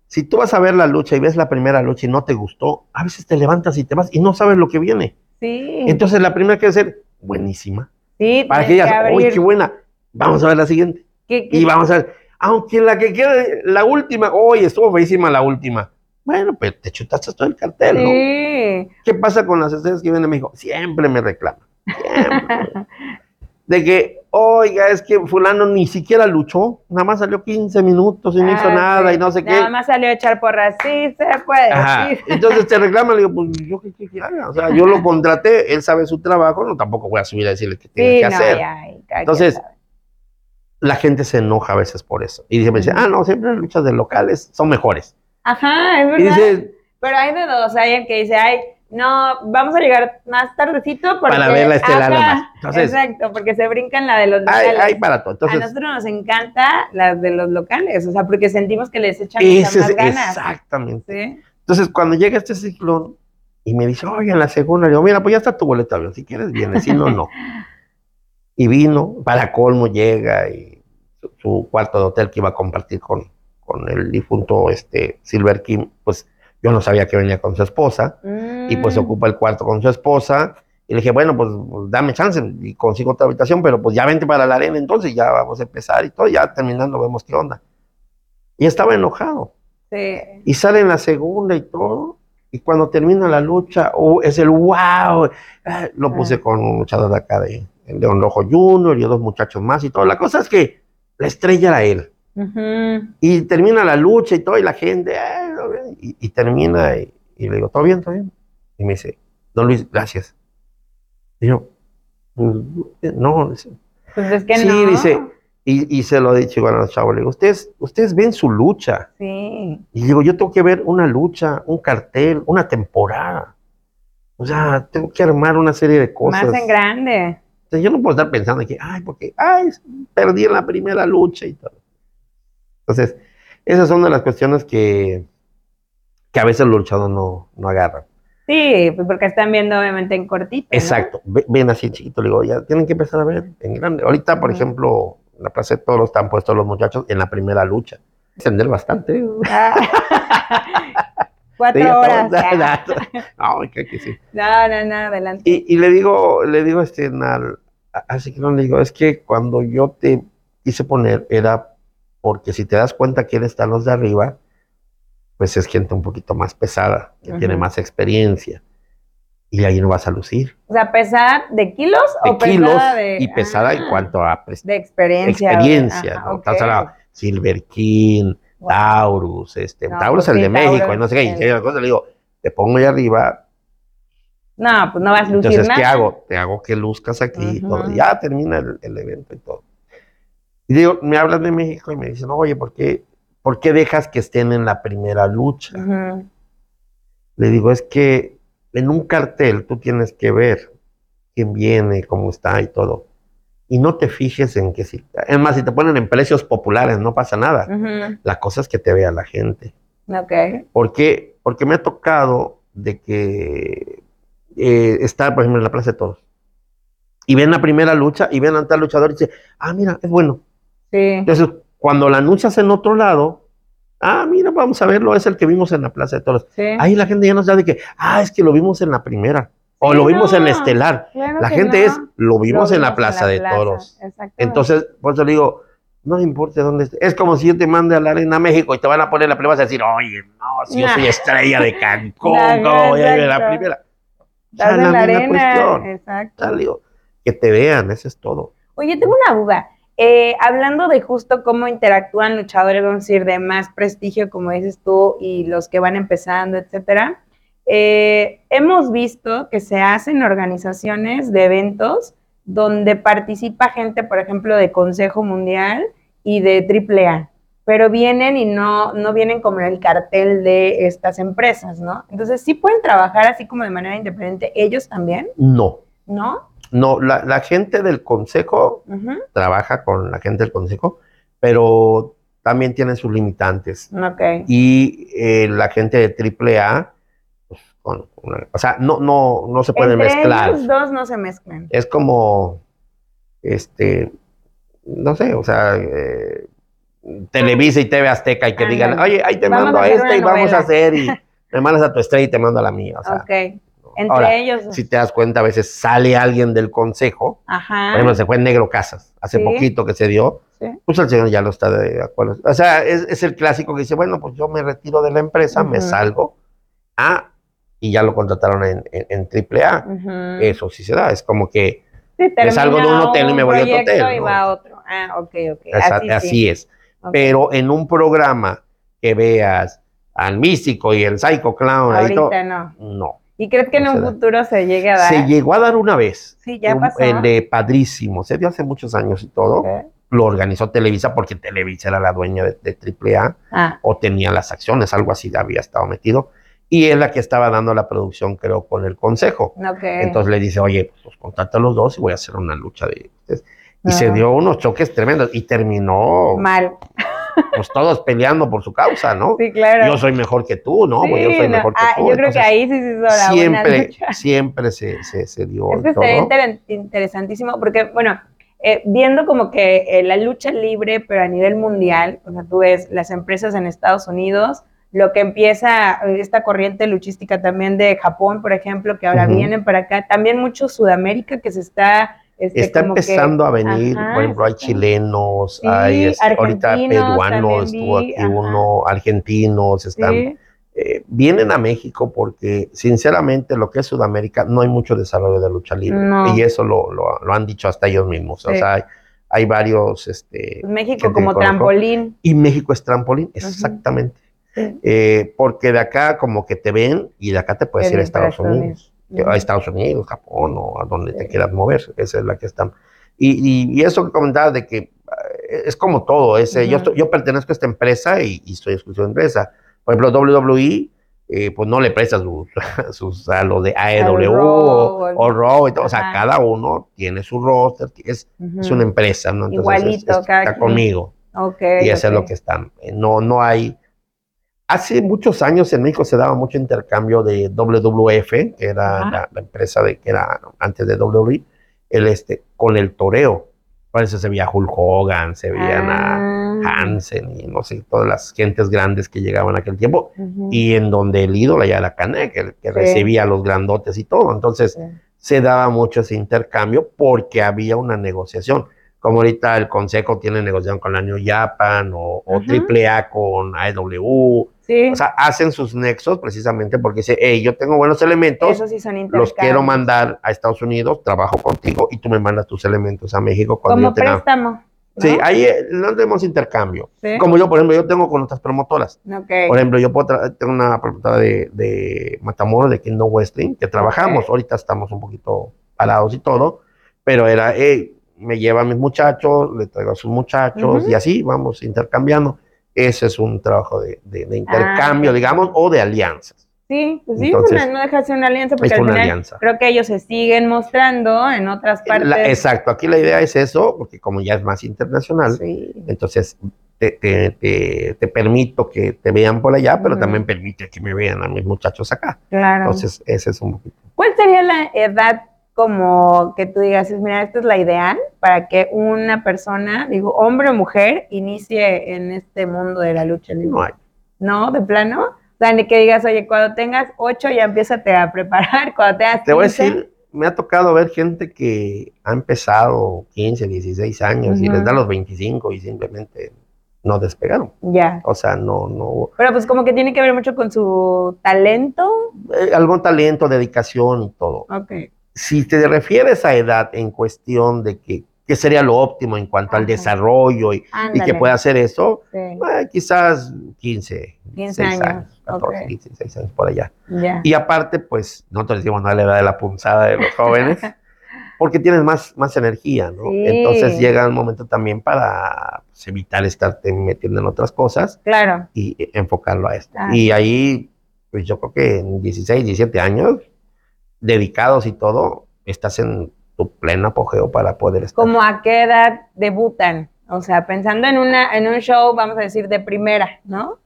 Si tú vas a ver la lucha y ves la primera lucha y no te gustó, a veces te levantas y te vas y no sabes lo que viene. Sí, Entonces la primera que ser buenísima. sí, Para que que uy, qué buena. Vamos a ver la siguiente. ¿Qué- qué- Y vamos a ver, aunque la que quede, la última, oye, estuvo feísima la última. Bueno, pues te chutaste todo el cartel, ¿no? Sí, ¿Qué pasa con las estrellas que vienen a México? Siempre me reclaman. Siempre. [laughs] de que, oiga, es que fulano ni siquiera luchó, nada más salió 15 minutos y no hizo Ah, nada sí. y no sé qué. Nada más salió a echar porras. Sí, se puede. Ajá. sí. Entonces te reclaman, le digo, pues yo qué qué que haga. O sea, yo lo [laughs] contraté, él sabe su trabajo, no tampoco voy a subir a decirle qué tiene que no, hacer. ya, ya, Entonces. La gente se enoja a veces por eso. Y dice, me dice, ah, no, siempre las luchas de locales son mejores. Ajá, es Y verdad. dice, Pero hay de dos, hay el que dice, ay, no, vamos a llegar más tardecito porque... Para ver la estelar. Entonces- exacto, porque se brincan la de los locales. hay para todo. a nosotros nos encanta las de los locales, o sea, porque sentimos que les echan muchas más es ganas. exactamente. ¿sí? Entonces, cuando llega este ciclón, Y me dice, oye, en la segunda, le digo, mira, pues ya está tu boleto avión, si quieres viene, si no, no. [laughs] Y vino, para colmo llega y su, su cuarto de hotel que iba a compartir con, con el difunto este, Silver King, pues yo no sabía que venía con su esposa y pues Mm. ocupa el cuarto con su esposa. Y le dije, bueno, pues, pues, dame chance y consigo otra habitación, pero pues ya vente para la arena entonces, ya vamos a empezar y todo, ya terminando vemos qué onda. Y estaba enojado. Sí. Y sale en la segunda y todo. Y cuando termina la lucha, oh, es el wow. Ah, Lo puse Ah. con un luchador de acá de el León Rojo Junior y dos muchachos más y todo. La cosa es que la estrella era él. Y termina la lucha y todo, y la gente, "Ay, no, bien", y, y termina, y, y le digo, ¿todo bien, todo bien? Y me dice, don Luis, gracias. Y yo, "Pues, no, dice, Pues es que sí, no. dice, y, y se lo he dicho igual a los chavos, le digo, ustedes, ustedes ven su lucha. Sí. Y digo, yo tengo que ver una lucha, un cartel, una temporada. O sea, tengo que armar una serie de cosas. Más en grande. O sea, yo no puedo estar pensando que, ay, porque, ay, perdí en la primera lucha y todo. Entonces, esas son de las cuestiones que, que a veces los luchadores no, no agarran. Sí, pues porque están viendo obviamente en cortito. ¿no? Exacto. Ve- Ven así chiquito, le digo, ya tienen que empezar a ver en grande. Ahorita, por ejemplo, en la Plaza de Toros están puestos los muchachos en la primera lucha. Extender bastante. Ah. [laughs] Cuatro Sí, horas. No, que sí. No, no, no, adelante. Y, y le digo, le digo este, al, así que no le digo, es que cuando yo te quise poner era porque si te das cuenta quién están los de arriba, pues es gente un poquito más pesada, que tiene más experiencia. Y ahí no vas a lucir. O sea, pesada de kilos De o kilos pesada de. y pesada en Ah, cuanto a De experiencia. experiencia. Ajá, ¿no? Estás hablando Silver King, Wow. Taurus, este, No, Taurus pues el sí, de México, Taurus, y no sé qué, y el- cosa, le digo, te pongo ahí arriba, No, pues no vas a lucir Entonces, nada. ¿qué hago? Te hago que luzcas aquí y todo. Ya termina el, el evento y todo. Y digo, me hablan de México y me dicen, oye, ¿por qué, ¿por qué dejas que estén en la primera lucha? Le digo, es que en un cartel tú tienes que ver quién viene, cómo está y todo. Y no te fijes en que si... Es más, si te ponen en precios populares, no pasa nada. La cosa es que te vea la gente. Ok. ¿Por qué? Porque me ha tocado de que eh, está, por ejemplo, en la Plaza de Toros. Y ven la primera lucha y ven a tal luchador y dice, ah, mira, es bueno. Entonces, cuando la anuncias en otro lado, ah, mira, vamos a verlo, es el que vimos en la Plaza de Toros. Ahí la gente ya no sabe de que, ah, es que lo vimos en la primera. O lo vimos en la no, estelar. Claro La gente no. es, lo vimos Lo en la Plaza de Toros. Entonces, por eso le digo, no importa dónde esté. Es como si yo te mande a la Arena México y te van a poner la primera, vas a decir, oye, no, si yo soy estrella de Cancún, ¿cómo voy a ir a la primera? Estás Ya, en la arena. cuestión. Exacto. Digo, que te vean, eso es todo. Oye, tengo una duda. Eh, hablando de justo cómo interactúan luchadores, vamos a decir, de más prestigio, como dices tú, y los que van empezando, etcétera, eh, hemos visto que se hacen organizaciones de eventos donde participa gente, por ejemplo, de Consejo Mundial y de AAA, pero vienen y no, no vienen como en el cartel de estas empresas, ¿no? Entonces, sí pueden trabajar así como de manera independiente ellos también, No, ¿no? No, la, la gente del consejo trabaja con la gente del consejo, pero también tienen sus limitantes. Ok. Y eh, la gente de AAA, pues, con una- o sea, no, no, no se pueden Entre mezclar. ellos dos no se mezclan. es como, este, no sé, o sea, eh, Televisa y TV Azteca y que digan, oye, ahí te Vamos mando a a y vamos a hacer y me mandas a tu estrella y te mando a la mía. O sea, ok. Entre Ahora, ellos. si te das cuenta, a veces sale alguien del consejo, Ajá. por ejemplo, se fue Negro Casas, hace Sí. poquito que se dio, Sí. pues el señor ya lo está de acuerdo. O sea, es, es el clásico que dice, bueno, pues yo me retiro de la empresa, me Ujú. salgo, ah, y ya lo contrataron en, en, en AAA. Ujú. Eso sí se da, es como que Sí, me salgo de un hotel y me voy a otro hotel, Y ¿no? va a otro. Ah, ok, ok. Esa- así, así, sí. es. Ok. Pero en un programa que veas al místico y el psycho clown, ahí todo, Ahorita no. no. ¿Y crees que en un futuro se llegue a dar? Se llegó a dar una vez. Sí, ya pasó. El de Padrísimo, se dio hace muchos años y todo. Lo organizó Televisa porque Televisa era la dueña de, de AAA Ah, o tenía las acciones, algo así había estado metido. Y es la que estaba dando la producción, creo, con el consejo. ok. Entonces le dice, oye, pues contacta a los dos y voy a hacer una lucha de. Y Ah. se dio unos choques tremendos y terminó Mal. Pues todos peleando por su causa, ¿no? Sí, claro. Yo soy mejor que tú, ¿no? Sí, Pues yo soy no, mejor que ah, tú. Yo creo que ahí sí se hizo la buena siempre, lucha. [laughs] siempre se, se, se dio Es que inter- interesantísimo porque, bueno, eh, viendo como que eh, la lucha libre, pero a nivel mundial, o sea, tú ves las empresas en Estados Unidos, lo que empieza eh, esta corriente luchística también de Japón, por ejemplo, que ahora vienen para acá, también mucho Sudamérica que se está... este, Está que- empezando a venir, Ajá, por ejemplo, hay chilenos, Sí, hay ahorita peruanos, estuvo aquí ajá. uno, argentinos, están, Sí, eh, vienen a México porque sinceramente lo que es Sudamérica no hay mucho desarrollo de lucha libre No. y eso lo, lo- lo han dicho hasta ellos mismos, o sea, hay, hay varios, este, pues México como trampolín. y México es trampolín, exactamente. Eh, porque de acá como que te ven y de acá te puedes ir a Estados Unidos. A Estados Unidos, Japón o a donde te quieras mover. Esa es la que están. Y, y, y eso que comentabas de que eh, es como todo. Ese, yo, Ujú. estoy- yo pertenezco a esta empresa y, y estoy exclusivo de empresa. Por ejemplo, WWE, eh, pues no le presta sus, [laughs] sus a lo de AEW o, o Raw y todo. O sea, Ajá. cada uno tiene su roster, es, Ujú. es una empresa, ¿no? Entonces, Igualito, es- es- cada está quien. conmigo Ok, y eso es ok. lo que están. No, no hay. Hace muchos años en México se daba mucho intercambio de WWF, que era la, la empresa de que era antes de WWE, el este, con el toreo. Por eso se veía Hulk Hogan, se veían Ah. a Hansen y no sé, todas las gentes grandes que llegaban en aquel tiempo. Ujú. Y en donde el ídolo ya era Canek, el que Sí. recibía a los grandotes y todo. Entonces, Sí. se daba mucho ese intercambio porque había una negociación. Como ahorita el Consejo tiene negociación con la New Japan o, o. AAA con AEW. Sí, O sea, hacen sus nexos precisamente porque dice, hey, yo tengo buenos elementos, esos sí son los quiero mandar a Estados Unidos, trabajo contigo y tú me mandas tus elementos a México cuando Como yo préstamo. ¿no? Sí, ahí eh, no tenemos intercambio. Sí. Como yo, por ejemplo, yo tengo con otras promotoras. Ok. Por ejemplo, yo puedo tengo una promotora de, de Matamoros, de Kingdom Wrestling, que trabajamos. Ok. Ahorita estamos un poquito parados y todo, pero era, hey, me lleva a mis muchachos, le traigo a sus muchachos Ujú. y así vamos intercambiando. Ese es un trabajo de, de- de intercambio, ok. digamos, o de alianzas. Sí, pues sí, Entonces, pues, no deja de ser una alianza porque es al una final alianza. creo que ellos se siguen mostrando en otras partes. La- exacto, aquí la idea es eso, porque como ya es más internacional, Sí. entonces te, te- te- te permito que te vean por allá, pero también permite que me vean a mis muchachos acá. Claro. Entonces, ese es un poquito. ¿Cuál sería la edad como que tú digas, mira, esta es la ideal para que una persona, digo, hombre o mujer, inicie en este mundo de la lucha libre? No hay. ¿No? ¿De plano? O sea, ni que digas, oye, cuando tengas ocho ya empiézate a preparar, [laughs] cuando tengas Te voy a 15, decir, me ha tocado ver gente que ha empezado 15, 16 años y Ujú. les da los 25 y simplemente no despegaron. Ya. O sea, no, no, Pero pues como que tiene que ver mucho con su talento. eh, algún talento, dedicación y todo. Ok. Si te refieres a edad en cuestión de que, qué sería lo óptimo en cuanto al Ajá. desarrollo y, y que pueda hacer eso, Sí. eh, quizás 15, 15 16 años, años, 14, ok. 15, 16 años por allá. Ya. Y aparte, pues, nosotros decimos, no la edad de la punzada de los jóvenes, [laughs] porque tienes más, más energía, ¿no? Sí. Entonces llega un momento también para pues, evitar estarte metiendo en otras cosas Claro. y eh, enfocarlo a esto. Claro. Y ahí, pues yo creo que en 16, 17 años, dedicados y todo, estás en tu pleno apogeo para poder estar. ¿Como a qué edad debutan? O sea, pensando en, una, en un show, vamos a decir, de primera, ¿no?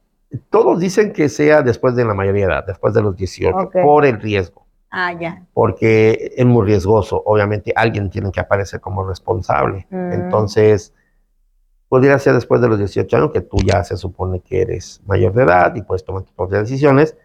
Todos dicen que sea después de la mayoría de edad, después de los 18, Ok. por el riesgo. Ah, ya. porque es muy riesgoso. Obviamente alguien tiene que aparecer como responsable. Mm. Entonces, podría ser después de los 18 años que tú ya se supone que eres mayor de edad y puedes tomar tus propias decisiones,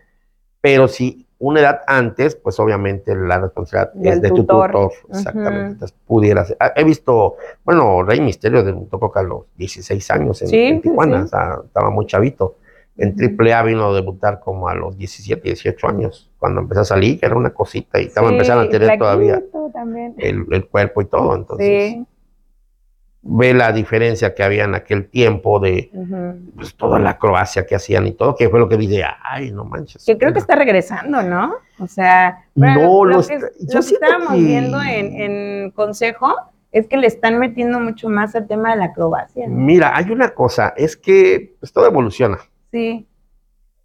pero si una edad antes, pues obviamente la responsabilidad Del es de tu tutor. tutor. Exactamente. Ujú. Entonces, pudiera ser. Ah, He visto, bueno, Rey Misterio debutó a los 16 años en, Sí, en Tijuana, sí. o sea, estaba muy chavito. En. AAA vino a debutar como a los 17, 18 años, cuando empezó a salir, que era una cosita y estaba Sí, empezando a tener todavía el, el cuerpo y todo. Entonces, Sí. Ve la diferencia que había en aquel tiempo de pues, toda la acrobacia que hacían y todo, que fue lo que dije, ay, no manches. Que creo que está regresando, ¿no? O sea, No, lo, lo que, está- lo yo que siento estábamos que- viendo en, en consejo es que le están metiendo mucho más al tema de la acrobacia. ¿no? Mira, hay una cosa, es que pues, todo evoluciona, Sí.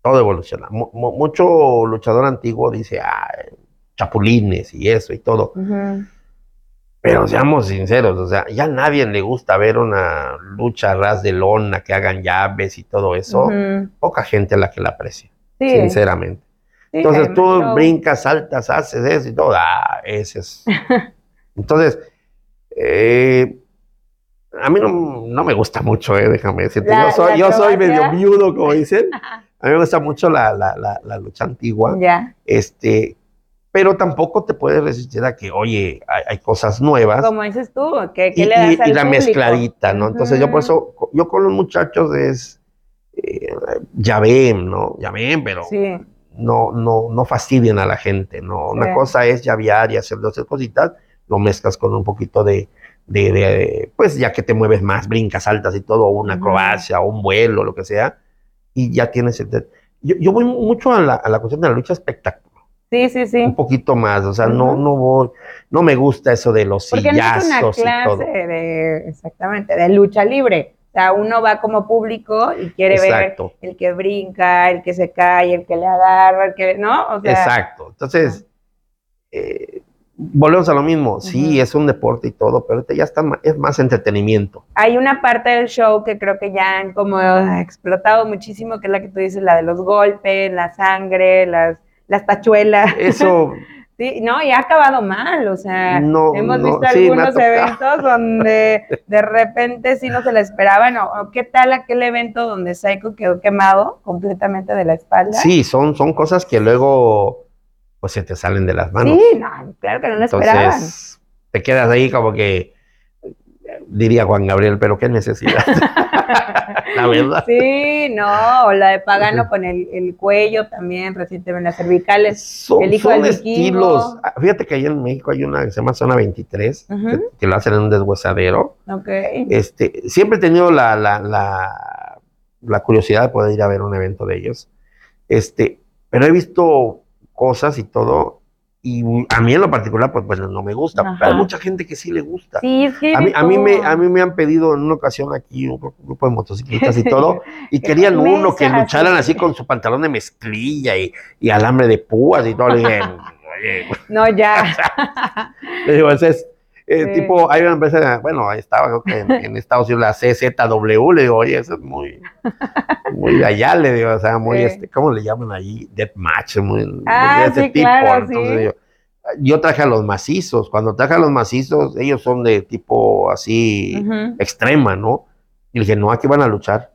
todo evoluciona. Mu- mu- mucho luchador antiguo dice, ay, chapulines y eso y todo. Ujú. Pero seamos sinceros, o sea, ya a nadie le gusta ver una lucha ras de lona, que hagan llaves y todo eso. Poca gente a la que la aprecia, Sí, sinceramente. sí, Entonces tú brincas, saltas, haces eso y todo. Ah, ese es. [laughs] Entonces, eh, a mí no, no me gusta mucho, eh, déjame decirte. La- yo soy, yo soy medio viudo, como [laughs] dicen. A mí me gusta mucho la, la, la, la lucha antigua. Ya. Este, pero tampoco te puedes resistir a que, oye, hay, hay cosas nuevas. Como dices tú, ¿qué, qué y, le das y- al y la público? mezcladita, ¿no? Entonces yo por eso, yo con los muchachos es, eh, ya ven, ¿no? Ya ven, pero Sí, no, no, no fastidien a la gente, ¿no? Una cosa es llavear y hacer dos cositas, lo mezclas con un poquito de, de, de, pues ya que te mueves más, brincas, saltas y todo, una acrobacia, o un vuelo, lo que sea, y ya tienes el... Yo, yo voy mucho a la, a la cuestión de la lucha espectáculo, sí, sí, sí. un poquito más, o sea, no, no voy, no me gusta eso de los Porque no es una sillazos y todo. clase de, exactamente, de lucha libre. O sea, uno va como público y quiere ver el que brinca, el que se cae, el que le agarra, el que, ¿no? O sea, Exacto. Entonces, eh, volvemos a lo mismo. Sí, es un deporte y todo, pero ya está, ma- es más entretenimiento. hay una parte del show que creo que ya han como explotado muchísimo, que es la que tú dices, la de los golpes, la sangre, las, las tachuelas. Eso, [laughs] Sí, no, y ha acabado mal, o sea, No, hemos no, visto sí, algunos eventos donde [laughs] de repente sí no se la esperaban, o, o qué tal aquel evento donde Psycho quedó quemado completamente de la espalda. sí, son, son cosas que luego pues se te salen de las manos. Sí, no, claro que no lo esperaban. Entonces, te quedas ahí como que, diría Juan Gabriel, pero qué necesidad. [laughs] la verdad. Sí, no, o la de Pagano con el, el cuello también, recientemente las cervicales. Son, El hijo son del estilos. Ah, Fíjate que ahí en México hay una que se llama Zona 23, Ujú. que, que lo hacen en un deshuesadero. Ok. Este, siempre he tenido la, la, la, la curiosidad de poder ir a ver un evento de ellos. Este, pero he visto cosas y todo, y a mí en lo particular, pues, pues no me gusta. Ajá. Pero hay mucha gente que sí le gusta. Sí, es que A mí, a, mí me, a mí me han pedido en una ocasión aquí un grupo de motociclistas y [laughs] todo, y querían uno que lucharan sí. así con su pantalón de mezclilla y, y alambre de púas y todo. Le dije, oye, No, ya. [laughs] le digo, ese es eh, Sí. tipo, hay una empresa, bueno, ahí estaba creo que en, en Estados Unidos, la CZW, le digo, oye, eso es muy, muy allá, le digo, o sea, [laughs] muy, Sí. este, ¿cómo le llaman allí? Deathmatch, muy Ah, de ese sí, tipo. claro, Entonces, yo, yo traje a los macizos, cuando traje a los macizos, ellos son de tipo así, extrema, ¿no? Y le dije, no, aquí van a luchar.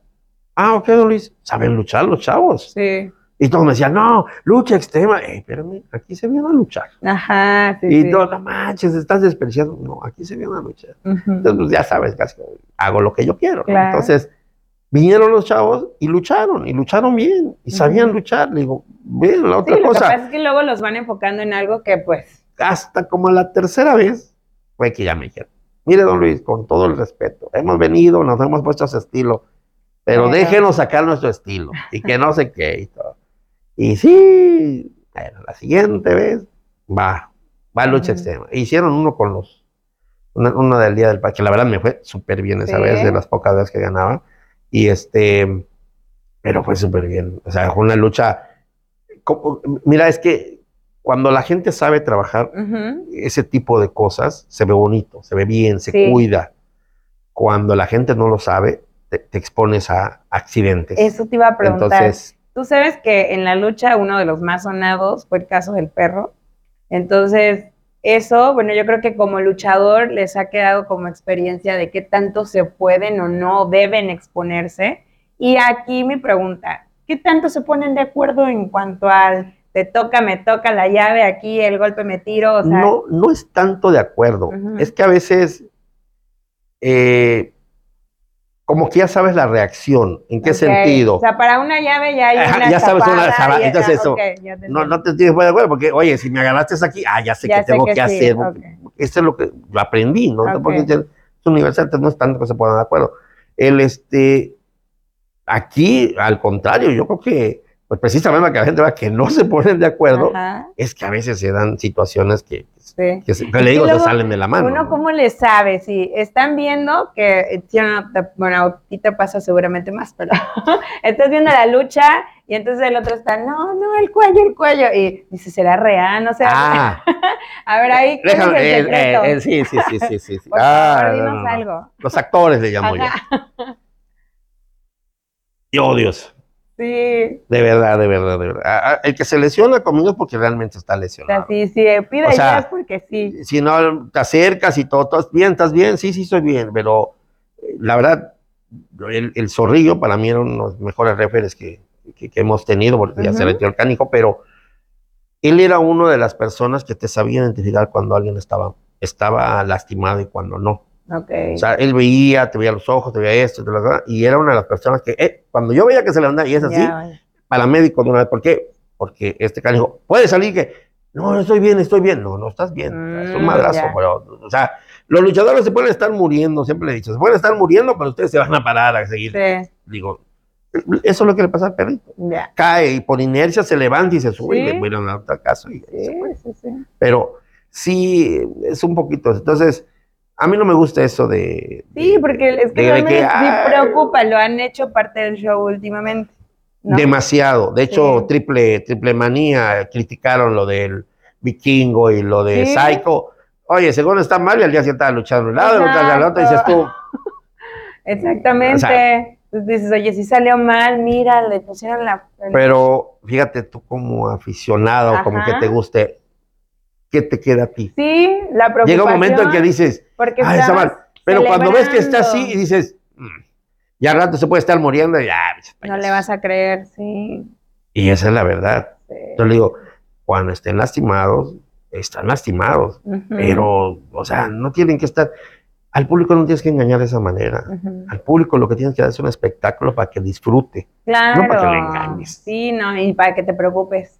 Ah, ok, don Luis, saben luchar los chavos. Sí. Y todos me decían, no, lucha extrema. Eh, espérame, aquí se viene a luchar. Ajá, sí, y sí. todos, no manches, estás desperdiciando. No, aquí se viene a luchar. Entonces, pues, ya sabes, casi hago lo que yo quiero. Entonces, vinieron los chavos y lucharon, y lucharon bien, y sabían luchar. Le digo, ven, la Sí, otra lo que cosa, pasa es que luego los van enfocando en algo que, pues, hasta como la tercera vez, fue que ya me dijeron, mire, don Luis, con todo el respeto, hemos venido, nos hemos puesto ese estilo, pero Pero- déjenos sacar nuestro estilo, y que no sé qué, y todo. Y sí, bueno, la siguiente vez, va, va lucha Ujú. extrema. E Hicieron uno con los, una, uno del Día del Padre, que la verdad me fue súper bien esa Sí. vez, de las pocas veces que ganaba, y este, pero fue súper bien, o sea, fue una lucha, como- mira, es que cuando la gente sabe trabajar ese tipo de cosas, se ve bonito, se ve bien, se Sí. cuida. Cuando la gente no lo sabe, te, te expones a accidentes. eso te iba a preguntar. Entonces, Tú sabes que en la lucha uno de los más sonados fue el caso del perro. Entonces, eso, bueno, yo creo que como luchador les ha quedado como experiencia de qué tanto se pueden o no deben exponerse. Y aquí mi pregunta, ¿qué tanto se ponen de acuerdo en cuanto al te toca, me toca la llave aquí, el golpe me tiro? O sea, no, no es tanto de acuerdo. Es que a veces, eh, como que ya sabes la reacción, ¿en qué sentido? O sea, para una llave ya hay Ajá, una ya sabes una zapada entonces eso, te no, no te tienes de acuerdo, porque, oye, si me agarraste aquí, ah, ya sé Ya qué sé tengo que que, sí, hacer. ok. Eso es lo que yo aprendí, ¿no? Porque es universal, no es tanto que se pongan de acuerdo. El, este, aquí, al contrario, yo creo que, pues precisamente que la gente vea que no se ponen de acuerdo, Ajá. es que a veces se dan situaciones que Sí. Que, le digo, se luego salen de la mano. Uno ¿no? cómo le sabe, si están viendo que, bueno, a ti te pasa seguramente más, [laughs] pero estás viendo la lucha y entonces el otro está, no, no, el cuello, el cuello, y dice, ¿será real? No sé, Ah, [laughs] a ver ahí, ¿cuál déjame, es el eh, eh, sí, sí, sí, sí, sí. sí. [laughs] Ah, favor, no, dinos no, no. algo. Los actores le llamo yo. Ajá. Y odios. Sí, De verdad, de verdad, de verdad. Ah, ah, El que se lesiona conmigo es porque realmente está o sea, lesionado. sí, sí, pide O sea, porque sí. Si no te acercas y todo, ¿estás bien? ¿Estás bien? Sí, sí, estoy bien. Pero eh, la verdad, el, el Zorrillo para mí era uno de los mejores referes que, que- que hemos tenido, porque ya se retiró el canijo, pero él era uno de las personas que te sabía identificar cuando alguien estaba, estaba lastimado y cuando no. Ok. O sea, él veía, te veía los ojos, te veía esto, te otro, y era una de las personas que, eh, cuando yo veía que se levantaba y es así, para médico de una vez. ¿Por qué? Porque este canijo puede salir que, no, estoy bien, estoy bien. No, no estás bien. es un Mm, madrazo, pero, o sea, los luchadores se pueden estar muriendo, siempre le he dicho, se pueden estar muriendo, pero ustedes se van a parar a seguir. Sí, Digo, eso es lo que le pasa al perrito. Cae y por inercia se levanta y se sube y Sí. le vuelven a otro caso. y- Sí, sí, sí. Pero sí, es un poquito. Entonces, a mí no me gusta eso de. Sí, de- porque es que de- de sí ay, preocupa, lo han hecho parte del show últimamente. ¿no? Demasiado. De hecho, Sí. triple, triple manía criticaron lo del vikingo y lo de Sí. Psycho. Oye, según está mal y al día siguiente estaba luchando un lado, otro al otro, dices tú, [laughs] Exactamente. O sea- dices, oye, si salió mal, mira, le pusieron la... pero fíjate tú como aficionado, como que te guste, ¿qué te queda a ti? Sí, la preocupación. Llega un momento en que dices, porque ah, está mal. Pero cuando ves que está así y dices, "Mm, ya al rato se puede estar muriendo y ya. pues, No le vas a creer, sí. Y esa es la verdad. sí. Yo le digo, cuando estén lastimados, están lastimados. Pero, o sea, no tienen que estar. Al público no tienes que engañar de esa manera. Al público lo que tienes que dar es un espectáculo para que disfrute. Claro. No para que lo engañes. Sí, no, y para que te preocupes.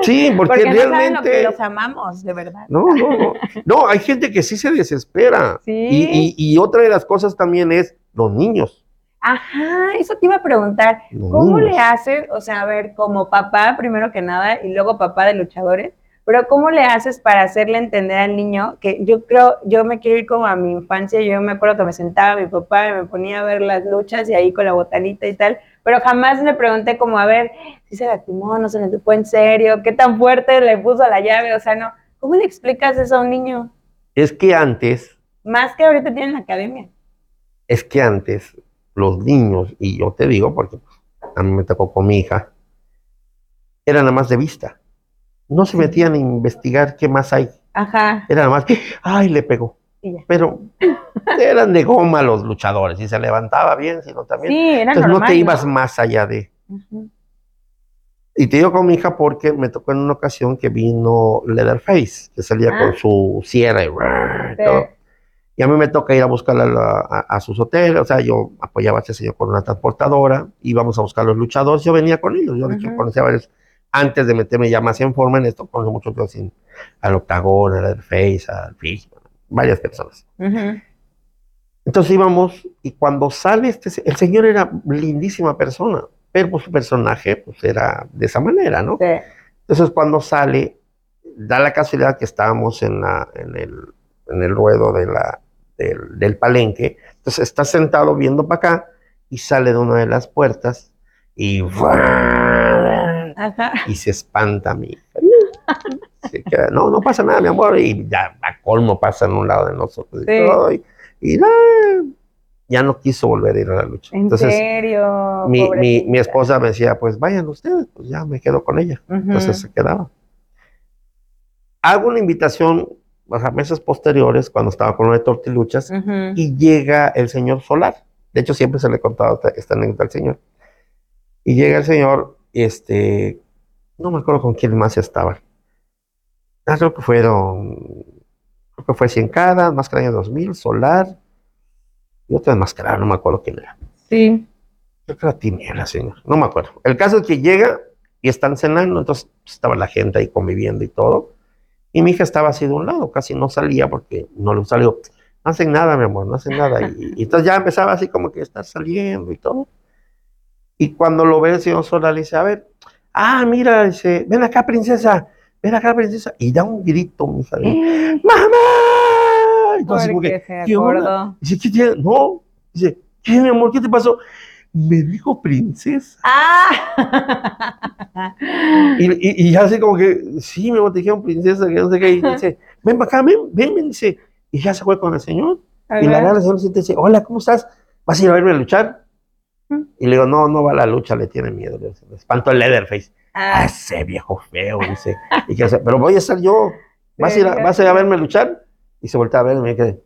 Sí, [laughs] porque, Porque, no saben lo realmente. que los amamos, de verdad. No, no, no. No, hay gente que sí se desespera. Sí. Y, y- y otra de las cosas también es los niños. Ajá, eso te iba a preguntar. Los ¿Cómo niños. le haces, o sea, a ver, como papá, primero que nada, y luego papá de luchadores, pero cómo le haces para hacerle entender al niño que yo creo, yo me quiero ir como a mi infancia, yo me acuerdo que me sentaba mi papá y me ponía a ver las luchas y ahí con la botanita y tal, pero jamás le pregunté como, a ver, si se lastimó, no se le fue en serio, qué tan fuerte le puso la llave, o sea, no, ¿cómo le explicas eso a un niño? Es que antes, Más que ahorita tienen la academia. es que antes los niños, y yo te digo porque a mí me tocó con mi hija, eran nada más de vista. No se metían a investigar qué más hay. Ajá. Era nada más que, ay, le pegó. Y. Pero [laughs] eran de goma los luchadores. Si se levantaba bien, si no también. Sí, era Entonces normal. no te ibas más allá de. Ujú. Y te digo con mi hija porque me tocó en una ocasión que vino Leatherface, que salía Ah. con su sierra y, brrr, y Sí. todo. Y a mí me toca ir a buscarla a, a- a sus hoteles, o sea, yo apoyaba a este señor con una transportadora, íbamos a buscar los luchadores, yo venía con ellos, yo de hecho Ujú. conocía a varios, antes de meterme ya más en forma en esto, conocí muchos sin, al Octagón, al Leatherface, al Fish, varias personas. Entonces íbamos y cuando sale este, el señor era lindísima persona, pero pues, su personaje pues era de esa manera, ¿no? Sí. Entonces cuando sale, da la casualidad que estábamos en, la, en, el, en el ruedo de la, del, del palenque, entonces está sentado viendo para acá y sale de una de las puertas y, Ajá. y se espanta a mí. Se queda, no, no pasa nada, mi amor, y ya a colmo pasa en un lado de nosotros y Sí. todo, y, y, ya no quiso volver a ir a la lucha. ¿En Entonces, serio? mi, mi, mi esposa me decía, pues vayan ustedes, pues ya me quedo con ella. Entonces se quedaba. Hago una invitación a meses posteriores, cuando estaba con lo de tortiluchas, Ujú. y llega el señor Solar. De hecho, siempre se le esta, esta anécdota al señor. Y llega el señor, este, no me acuerdo con quién más estaba. Ah, creo que fueron, creo que fue Ciencada, Máscara Año 2000, Solar, y otra máscara, no me acuerdo quién era. Sí. Creo que era Tiniebla, señor. No me acuerdo. El caso es que llega y están cenando, entonces estaba la gente ahí conviviendo y todo. Y mi hija estaba así de un lado, casi no salía porque no le salió. No hacen nada, mi amor, no hacen nada. Y, y entonces ya empezaba así como que estar saliendo y todo. Y cuando lo ve el señor Sola, le dice, a ver, ah, mira, dice, ven acá, princesa, ven acá, princesa, y da un grito, mi. Mm. ¡Mamá! Entonces, como Porque que, se ¿qué onda? Dice, ¿qué tiene? No. Dice, ¿qué, mi amor? ¿Qué te pasó? Me dijo princesa. ¡Ah! [laughs] Y, y, y ya así como que, sí, mi amor, te dijeron princesa, que no sé qué. Y dice, ven para acá, ven, ven, ven. Dice, y ya se fue con el señor. Y la agarra el señor y dice, hola, ¿cómo estás? ¿Vas a ir a verme a luchar? Y le digo, no, no va a la lucha, le tiene miedo. Le espanto el Leatherface. Ah, Ah, ese viejo feo, dice. Y que pero voy a estar yo. ¿Vas a, ir a, ¿Vas a ir a verme luchar? Y se voltea a ver y me quedé,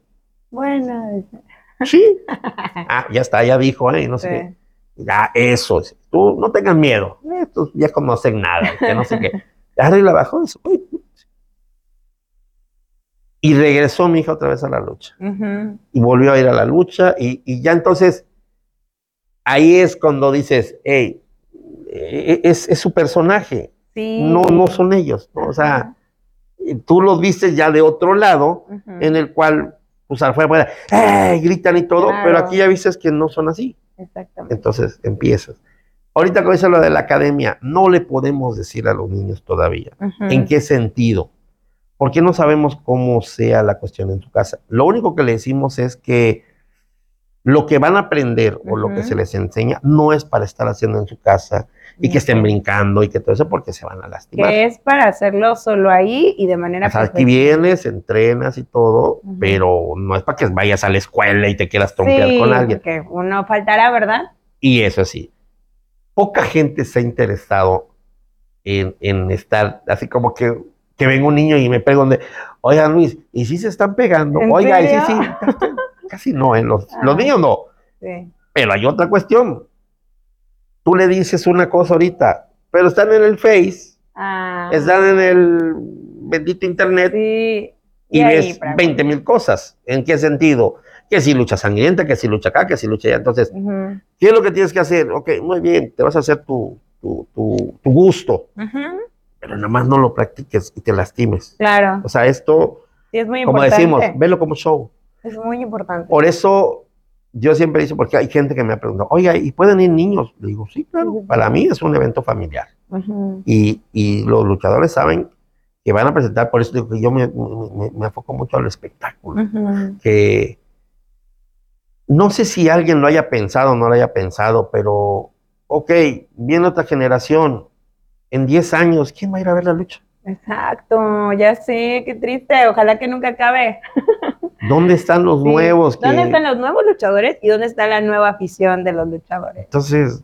bueno. sí. [laughs] Ah, ya está, ya dijo, ¿eh? No sé qué. Ya, eso. Tú no tengas miedo. Estos viejos no hacen nada. Que no sé qué. [laughs] Dice, "Uy". Y regresó mi hija otra vez a la lucha. Y volvió a ir a la lucha. Y, y ya entonces, ahí es cuando dices, hey, eh, es, es su personaje. Sí. No, no son ellos. ¿no? O sea, tú los viste ya de otro lado, en el cual, pues afuera, ¡eh! gritan y todo, Claro. pero aquí ya viste que no son así. Exactamente. Entonces empiezas. Ahorita que dice lo de la academia, no le podemos decir a los niños todavía. ¿En qué sentido? Porque no sabemos cómo sea la cuestión en su casa. Lo único que le decimos es que lo que van a aprender o lo que se les enseña no es para estar haciendo en su casa y que estén brincando y que todo eso porque se van a lastimar. Que es para hacerlo solo ahí y de manera O sea, aquí vienes, entrenas y todo, Ujú. pero no es para que vayas a la escuela y te quieras trompear Sí, con alguien. porque uno faltará, ¿verdad? Y eso sí, poca gente se ha interesado en, en estar así como que, que venga un niño y me pregunte, oiga Luis, ¿y si se están pegando? ¿En Oiga, y sí, serio? sí, casi, no, en los, los Ah. niños no. Sí. Pero hay otra cuestión. Tú le dices una cosa ahorita, pero están en el Face, Ah, están en el bendito Internet sí. y ahí, ves para- 20 mil cosas. ¿En qué sentido? Que si lucha sangrienta, que si lucha acá, que si lucha allá. Entonces. ¿qué es lo que tienes que hacer? Ok, muy bien, te vas a hacer tu, tu, tu- tu gusto, pero nada más no lo practiques y te lastimes. Claro, O sea, esto, sí, es muy como importante. decimos, velo como show. Es muy importante. Por eso yo siempre digo, porque hay gente que me ha preguntado, oiga, ¿y pueden ir niños? Le digo, sí, claro, para mí es un evento familiar. Ujú. Y, y los luchadores saben que van a presentar, por eso digo que yo me, me, me- enfoco mucho al espectáculo. Ujú. que no sé si alguien lo haya pensado o no lo haya pensado, pero ok, viene otra generación, en 10 años, ¿quién va a ir a ver la lucha? Exacto, ya sé, qué triste. Ojalá que nunca acabe. ¿Dónde están los [laughs] Sí. nuevos? que- ¿Dónde están los nuevos luchadores y dónde está la nueva afición de los luchadores? Entonces,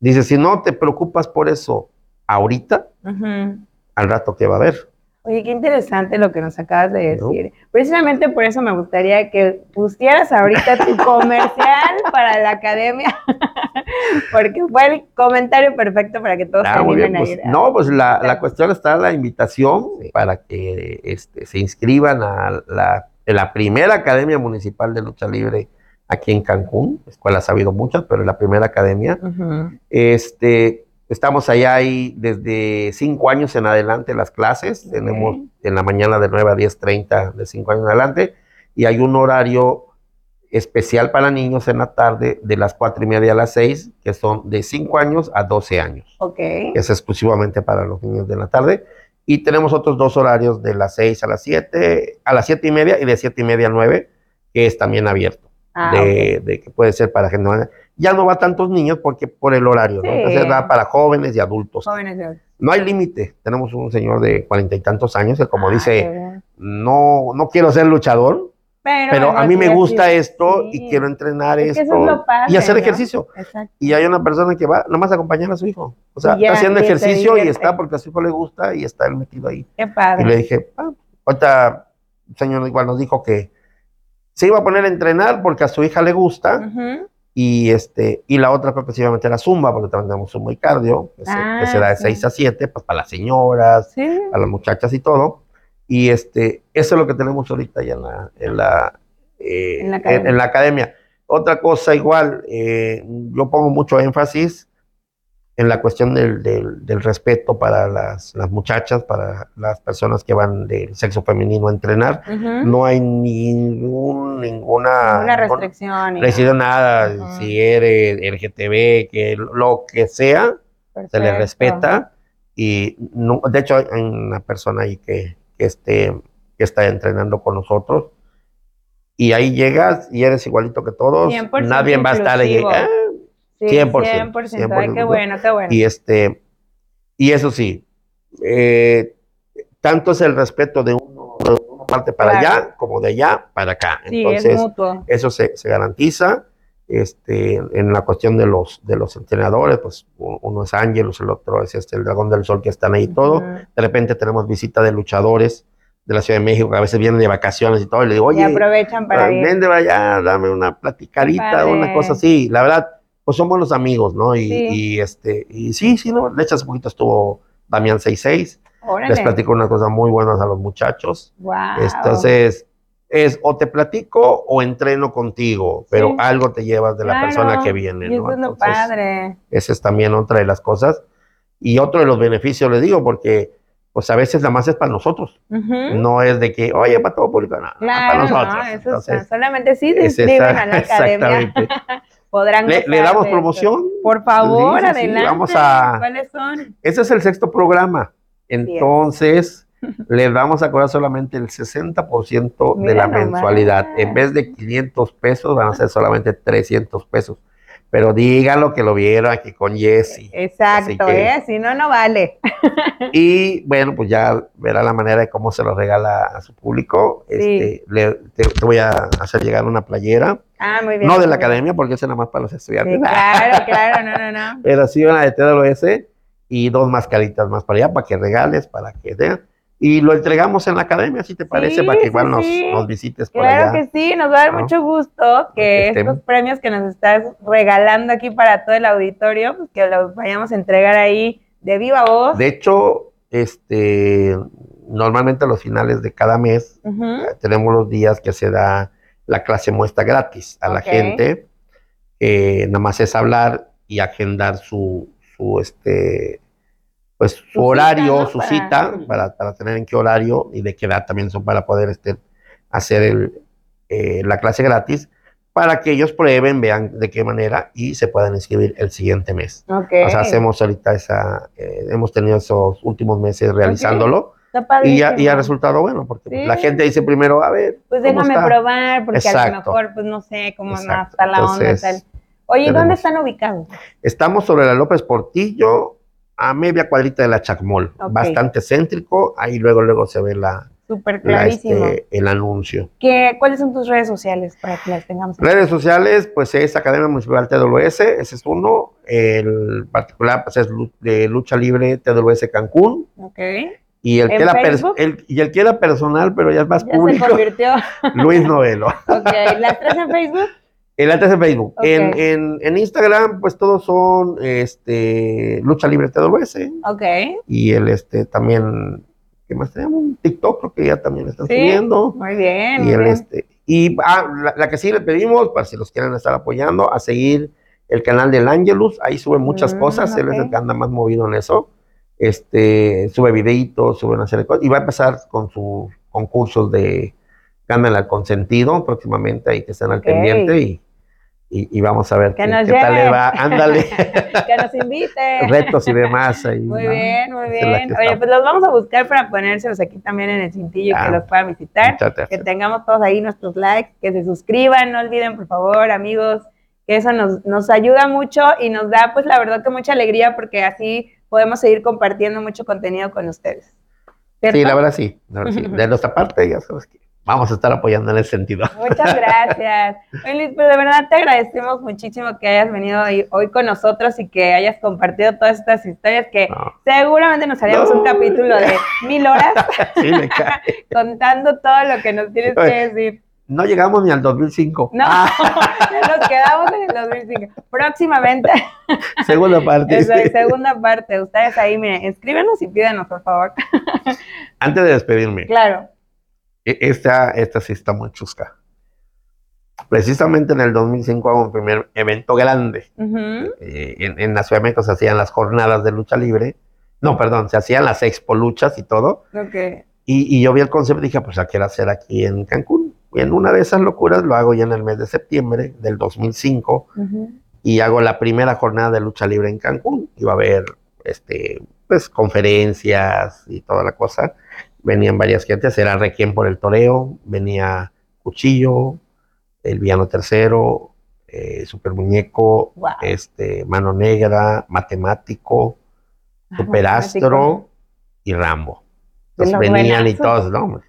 dice, si no te preocupas por eso ahorita, al rato que va a haber. Oye, qué interesante lo que nos acabas de ¿No? decir. Precisamente por eso me gustaría que pusieras ahorita tu [laughs] comercial para la academia, [laughs] porque fue el comentario perfecto para que todos Ah, se bien, a pues, ir. a- no, pues la, la cuestión está la invitación para que este, se inscriban a la, la primera Academia Municipal de Lucha Libre aquí en Cancún. Escuelas ha habido muchas, pero es la primera academia. Este, estamos allá ahí desde cinco años en adelante las clases. Tenemos en la mañana de 9 a 10.30 de cinco años en adelante. Y hay un horario especial para niños en la tarde de las cuatro y media a las 6, que son de 5 años a 12 años Ok. es exclusivamente para los niños de la tarde. Y tenemos otros dos horarios de las 6 a las 7, a las 7 y media y de 7 y media a 9, que es también abierto, Ah, de, de que puede ser para gente. Ya no va tantos niños porque por el horario, ¿no? Sí. Entonces va para jóvenes y adultos. Jóvenes de hoy. No hay límite. Tenemos un señor de cuarenta y tantos años que como Ah, dice, no, no quiero ser luchador, pero a mí me gusta esto sí. y quiero entrenar Es esto es padre, y hacer ejercicio. Y hay una persona que va nomás a acompañar a su hijo. O sea, Y ya, está haciendo y ejercicio y está porque a su hijo le gusta y está él metido ahí. Qué Y padre. le dije, ah, ahorita el señor igual nos dijo que se iba a poner a entrenar porque a su hija le gusta y este y la otra creo que se iba a meter a Zumba porque también tenemos Zumba y cardio, que, se, que se Ah, da de sí. 6 a 7, pues para las señoras, Sí. a las muchachas y todo. Y este, eso es lo que tenemos ahorita ya en la, en la, eh, En la academia. en la academia. Otra cosa igual, eh, yo pongo mucho énfasis en la cuestión del, del- del respeto para las, las muchachas, para las personas que van del sexo femenino a entrenar. No hay ningún, ninguna, Una ninguna restricción. y restricción, nada. Si eres LGTB, que lo que sea, se le respeta Y no- de hecho hay una persona ahí que, que, este, que está entrenando con nosotros. Y ahí llegas y eres igualito que todos. 100% Nadie va a estar ahí. "Ah", Sí, 100%, 100%. Ay, qué 100%. bueno, qué bueno. Y este, y eso sí, eh, tanto es el respeto de uno de una parte para Claro. allá como de allá para acá. sí, Entonces, es mutuo. eso se, se garantiza. Este, en la cuestión de los, de los entrenadores, pues uno es Ángelus, el otro es este, el Dragón del Sol, que están ahí todo. Ujú. De repente tenemos visita de luchadores de la Ciudad de México, que a veces vienen de vacaciones y todo, y le digo, y oye, aprovechan para ir. ven de allá, dame una platicadita, padre. una cosa así. La verdad, pues son buenos amigos, ¿no? Y, Sí. y, este, y sí, sí, ¿no? De hecho, hace poquito estuvo Damián 66. Órale. Les platico unas cosas muy buenas a los muchachos. Wow. Entonces, es o te platico o entreno contigo, pero Sí. algo te llevas de la Claro, persona que viene, Y eso ¿no? es lo Entonces, padre. esa es también otra de las cosas. Y otro de los beneficios, les digo, porque pues a veces la más es para nosotros. Ujú. No es de que, oye, para todo público, no, Claro, para nosotros. no, Entonces, solamente si es esa- a la [laughs] academia [laughs] podrán ¿Le, le damos promoción? Por favor, Sí, sí, sí, adelante. vamos a- ¿Cuáles son? Ese es el sexto programa. Entonces, le vamos a cobrar solamente el 60% de Mira la nomás. mensualidad. En vez de 500 pesos, van a ser solamente 300 pesos. Pero díganlo que lo vieron aquí con Jesse. Exacto, que- ¿eh? Si no, no vale. [laughs] Y bueno, pues ya verá la manera de cómo se lo regala a su público. Sí. Este, le- te, te voy a hacer llegar una playera. Ah, muy bien. No de la bien. academia, porque esa es nada más para los estudiantes. Sí, claro, claro, no, no, no. [laughs] Pero sí una de TWS y dos mascaritas más para allá, para que regales, para que vean. Y lo entregamos en la academia, si te parece, Sí, para que sí, igual nos, sí. nos visites por Claro allá. que sí, nos va a dar ¿no? mucho gusto que estén- estos premios que nos estás regalando aquí para todo el auditorio, pues que los vayamos a entregar ahí de viva voz. De hecho, este, normalmente a los finales de cada mes eh, tenemos los días que se da la clase muestra gratis a la gente. Eh, nada más es hablar y agendar su, su este, pues su, horario, ¿no? su Para- cita, para, para tener en qué horario y de qué edad también son para poder este, hacer el, eh, la clase gratis, para que ellos prueben, vean de qué manera y se puedan inscribir el siguiente mes. Ok. O sea, hacemos ahorita esa, eh, hemos tenido esos últimos meses realizándolo Está y, ya, y ha resultado bueno, porque pues, Sí. la gente dice primero, a ver, Pues ¿cómo déjame está? probar, porque a lo mejor, pues no sé cómo está la onda Entonces, tal. Oye, ¿y ¿dónde están ubicados? Estamos sobre la López Portillo, a media cuadrita de la Chacmol, bastante céntrico, ahí luego luego se ve la, Súper la, clarísimo. este, el anuncio. ¿Qué, ¿Cuáles son tus redes sociales para que las tengamos? Redes sociales, pues es Academia Municipal TWS, ese es uno, el particular pues es de Lucha Libre TWS Cancún, Ok. y el, ¿En que era, el- y el que era personal, pero ya es más Ya se público, convirtió. [laughs] Luis Novelo. [laughs] ok. ¿Las tres en Facebook? El antes en Facebook. Ok. En, en, en Instagram, pues todos son este, Lucha Libre TWS. Ok. Y el este también, ¿qué más tenemos? TikTok, creo que ya también están Sí. subiendo. Muy bien. Y muy el bien. este, y ah, la, la que sí le pedimos, para si los quieren estar apoyando, a seguir el canal del Angelus, ahí sube muchas Mm, cosas, él es el que anda más movido en eso. Este, sube videitos, sube una serie de cosas, y va a empezar con sus concursos de Gánale al consentido próximamente, ahí que estén al pendiente y, y, y vamos a ver Que qué, nos qué tal le va. [laughs] Ándale, que nos invite. retos y demás. Ahí, Muy ¿no? bien, muy bien. Oye, pues los vamos a buscar para ponérselos aquí también en el cintillo y Ah. que los puedan visitar. Que tengamos todos ahí nuestros likes, que se suscriban, no olviden, por favor, amigos, que eso nos, nos ayuda mucho y nos da, pues, la verdad que mucha alegría porque así podemos seguir compartiendo mucho contenido con ustedes. ¿Cierto? Sí, la verdad sí. la verdad sí. [laughs] De nuestra parte, ya sabes que vamos a estar apoyando en ese sentido. Muchas gracias. Luis, pues de verdad te agradecemos muchísimo que hayas venido hoy, con nosotros y que hayas compartido todas estas historias que No, seguramente nos haríamos No. un capítulo de mil horas [laughs] sí, me cae. [laughs] contando todo lo que nos tienes que decir. No llegamos ni al 2005. No, Ah, [laughs] nos quedamos en el 2005. Próximamente, segunda parte. esa segunda parte. Ustedes ahí, miren, escríbenos y pídanos, por favor. Antes de despedirme, Claro. E- esta, esta sí está muy chusca. Precisamente en el 2005 hago un primer evento grande. Eh, en, en la Ciudad de México se hacían las jornadas de lucha libre. No, perdón, se hacían las expo luchas y todo. Ok. Y, y yo vi el concepto y dije, pues la quiero hacer aquí en Cancún. Y en una de esas locuras lo hago ya en el mes de septiembre del 2005 Ujú. y hago la primera jornada de lucha libre en Cancún. Va a haber este, pues conferencias y toda la cosa. Venían varias gentes, era Requiem por el Toreo, venía Cuchillo, El Villano Tercero, eh, Super Muñeco, Wow. este, Mano Negra, Matemático, Ah, Superastro y Rambo. Entonces venían y todos, ¿no?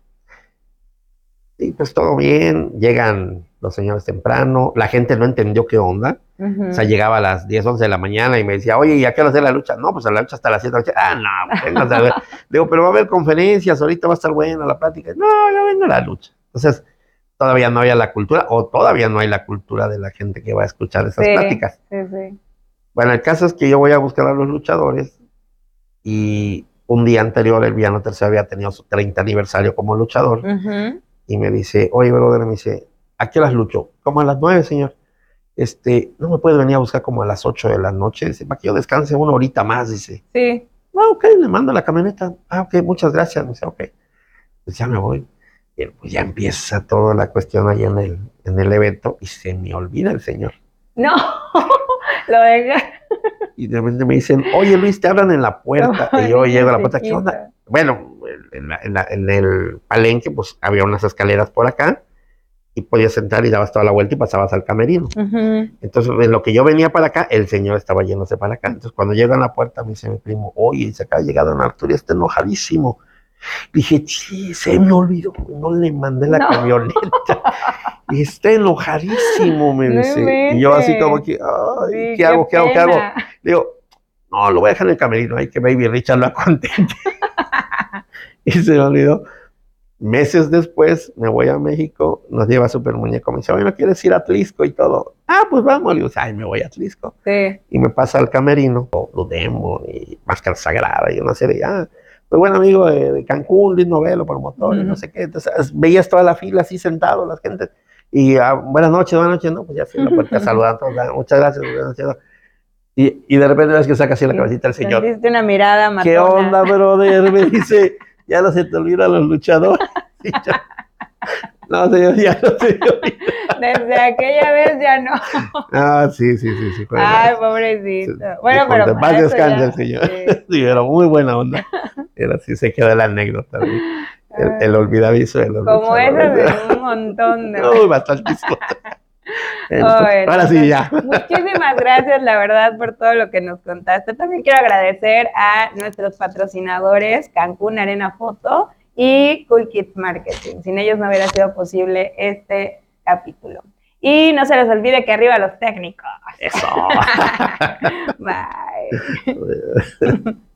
Y pues todo bien, llegan los señores temprano, la gente no entendió qué onda, o sea, llegaba a las 10, 11 de la mañana y me decía, oye, ¿y a qué hora hacer la lucha? No, pues a la lucha hasta las 7 de la noche. Ah, no, vengas a ver. [laughs] Digo, pero va a haber conferencias, ahorita va a estar buena la plática. No, ya vengo a la lucha. Entonces, todavía no había la cultura, o todavía no hay la cultura de la gente que va a escuchar esas Sí, pláticas. sí, sí. Bueno, el caso es que yo voy a buscar a los luchadores y un día anterior el Villano Tercero había tenido su 30 aniversario como luchador y me dice, oye, brother, me dice, ¿a qué horas lucho? Como a las 9, señor. Este, no me puede venir a buscar como a las 8 de la noche, dice, para que yo descanse una horita más, dice. Sí. Ah, ok, le mando la camioneta. Ah, ok, muchas gracias. Dice, ok. Pues ya me voy. Y pues ya empieza toda la cuestión ahí en el, en el evento y se me olvida el señor. No, [laughs] lo deja. Y de repente me dicen, oye Luis, te hablan en la puerta. [laughs] y yo llego a la puerta, ¿qué onda? Bueno, en, la- en la- en el palenque, pues había unas escaleras por acá y podías entrar y dabas toda la vuelta y pasabas al camerino. Entonces, en lo que yo venía para acá, el señor estaba yéndose para acá. Entonces, cuando llega a la puerta, me dice mi primo, oye, se acaba de llegar don Arturo y está enojadísimo. Dije, sí, se me olvidó, no le mandé la No. camioneta. Y está enojadísimo, me No dice. y yo así como que, ay, Sí, ¿qué, hago? ¿Qué hago? ¿Qué hago? Digo, no, lo voy a dejar en el camerino, hay que Baby Richard lo acontente. [laughs] y se me olvidó. Meses después me voy a México, nos lleva Super Muñeco, me dice, oye, ¿no quieres ir a Tlisco y todo? Ah, pues vamos, le digo, ay, me voy a Tlisco. Sí. Y me pasa al camerino, Blue Demon y Máscara Sagrada y una serie, ah, pues buen amigo de, de Cancún, Luis Novelo, promotor, y no sé qué. Entonces veías toda la fila así sentado, la gente. Y ah, buenas noches, buenas noches, no, pues ya fui a la puerta [laughs] saludando, todos, ah, muchas gracias, buenas noches. no. Y, y de repente ves que saca así la cabecita el señor. Una mirada matona. ¿Qué onda, brother? Me dice, [laughs] ya no se te olvidan los luchadores. [laughs] Yo, no, señor, ya no se me olvida. Desde aquella vez ya no. Ah, sí, sí, sí, sí. Ay, pobrecito. Bueno, pero "De para paz eso descanse ya- el señor. [laughs] sí. Sí, pero muy buena onda. [laughs] Era así, se quedó la anécdota. El, el olvidadizo de los Como esas de un montón de... Uy, bastantes cosas. Bueno, Ay, ahora sí, ya. Muchísimas gracias, la verdad, por todo lo que nos contaste. También quiero agradecer a nuestros patrocinadores, Cancún Arena Foto y Cool Kids Marketing. Sin ellos no hubiera sido posible este capítulo. Y no se les olvide que arriba los técnicos. Eso. [laughs] Bye. [laughs]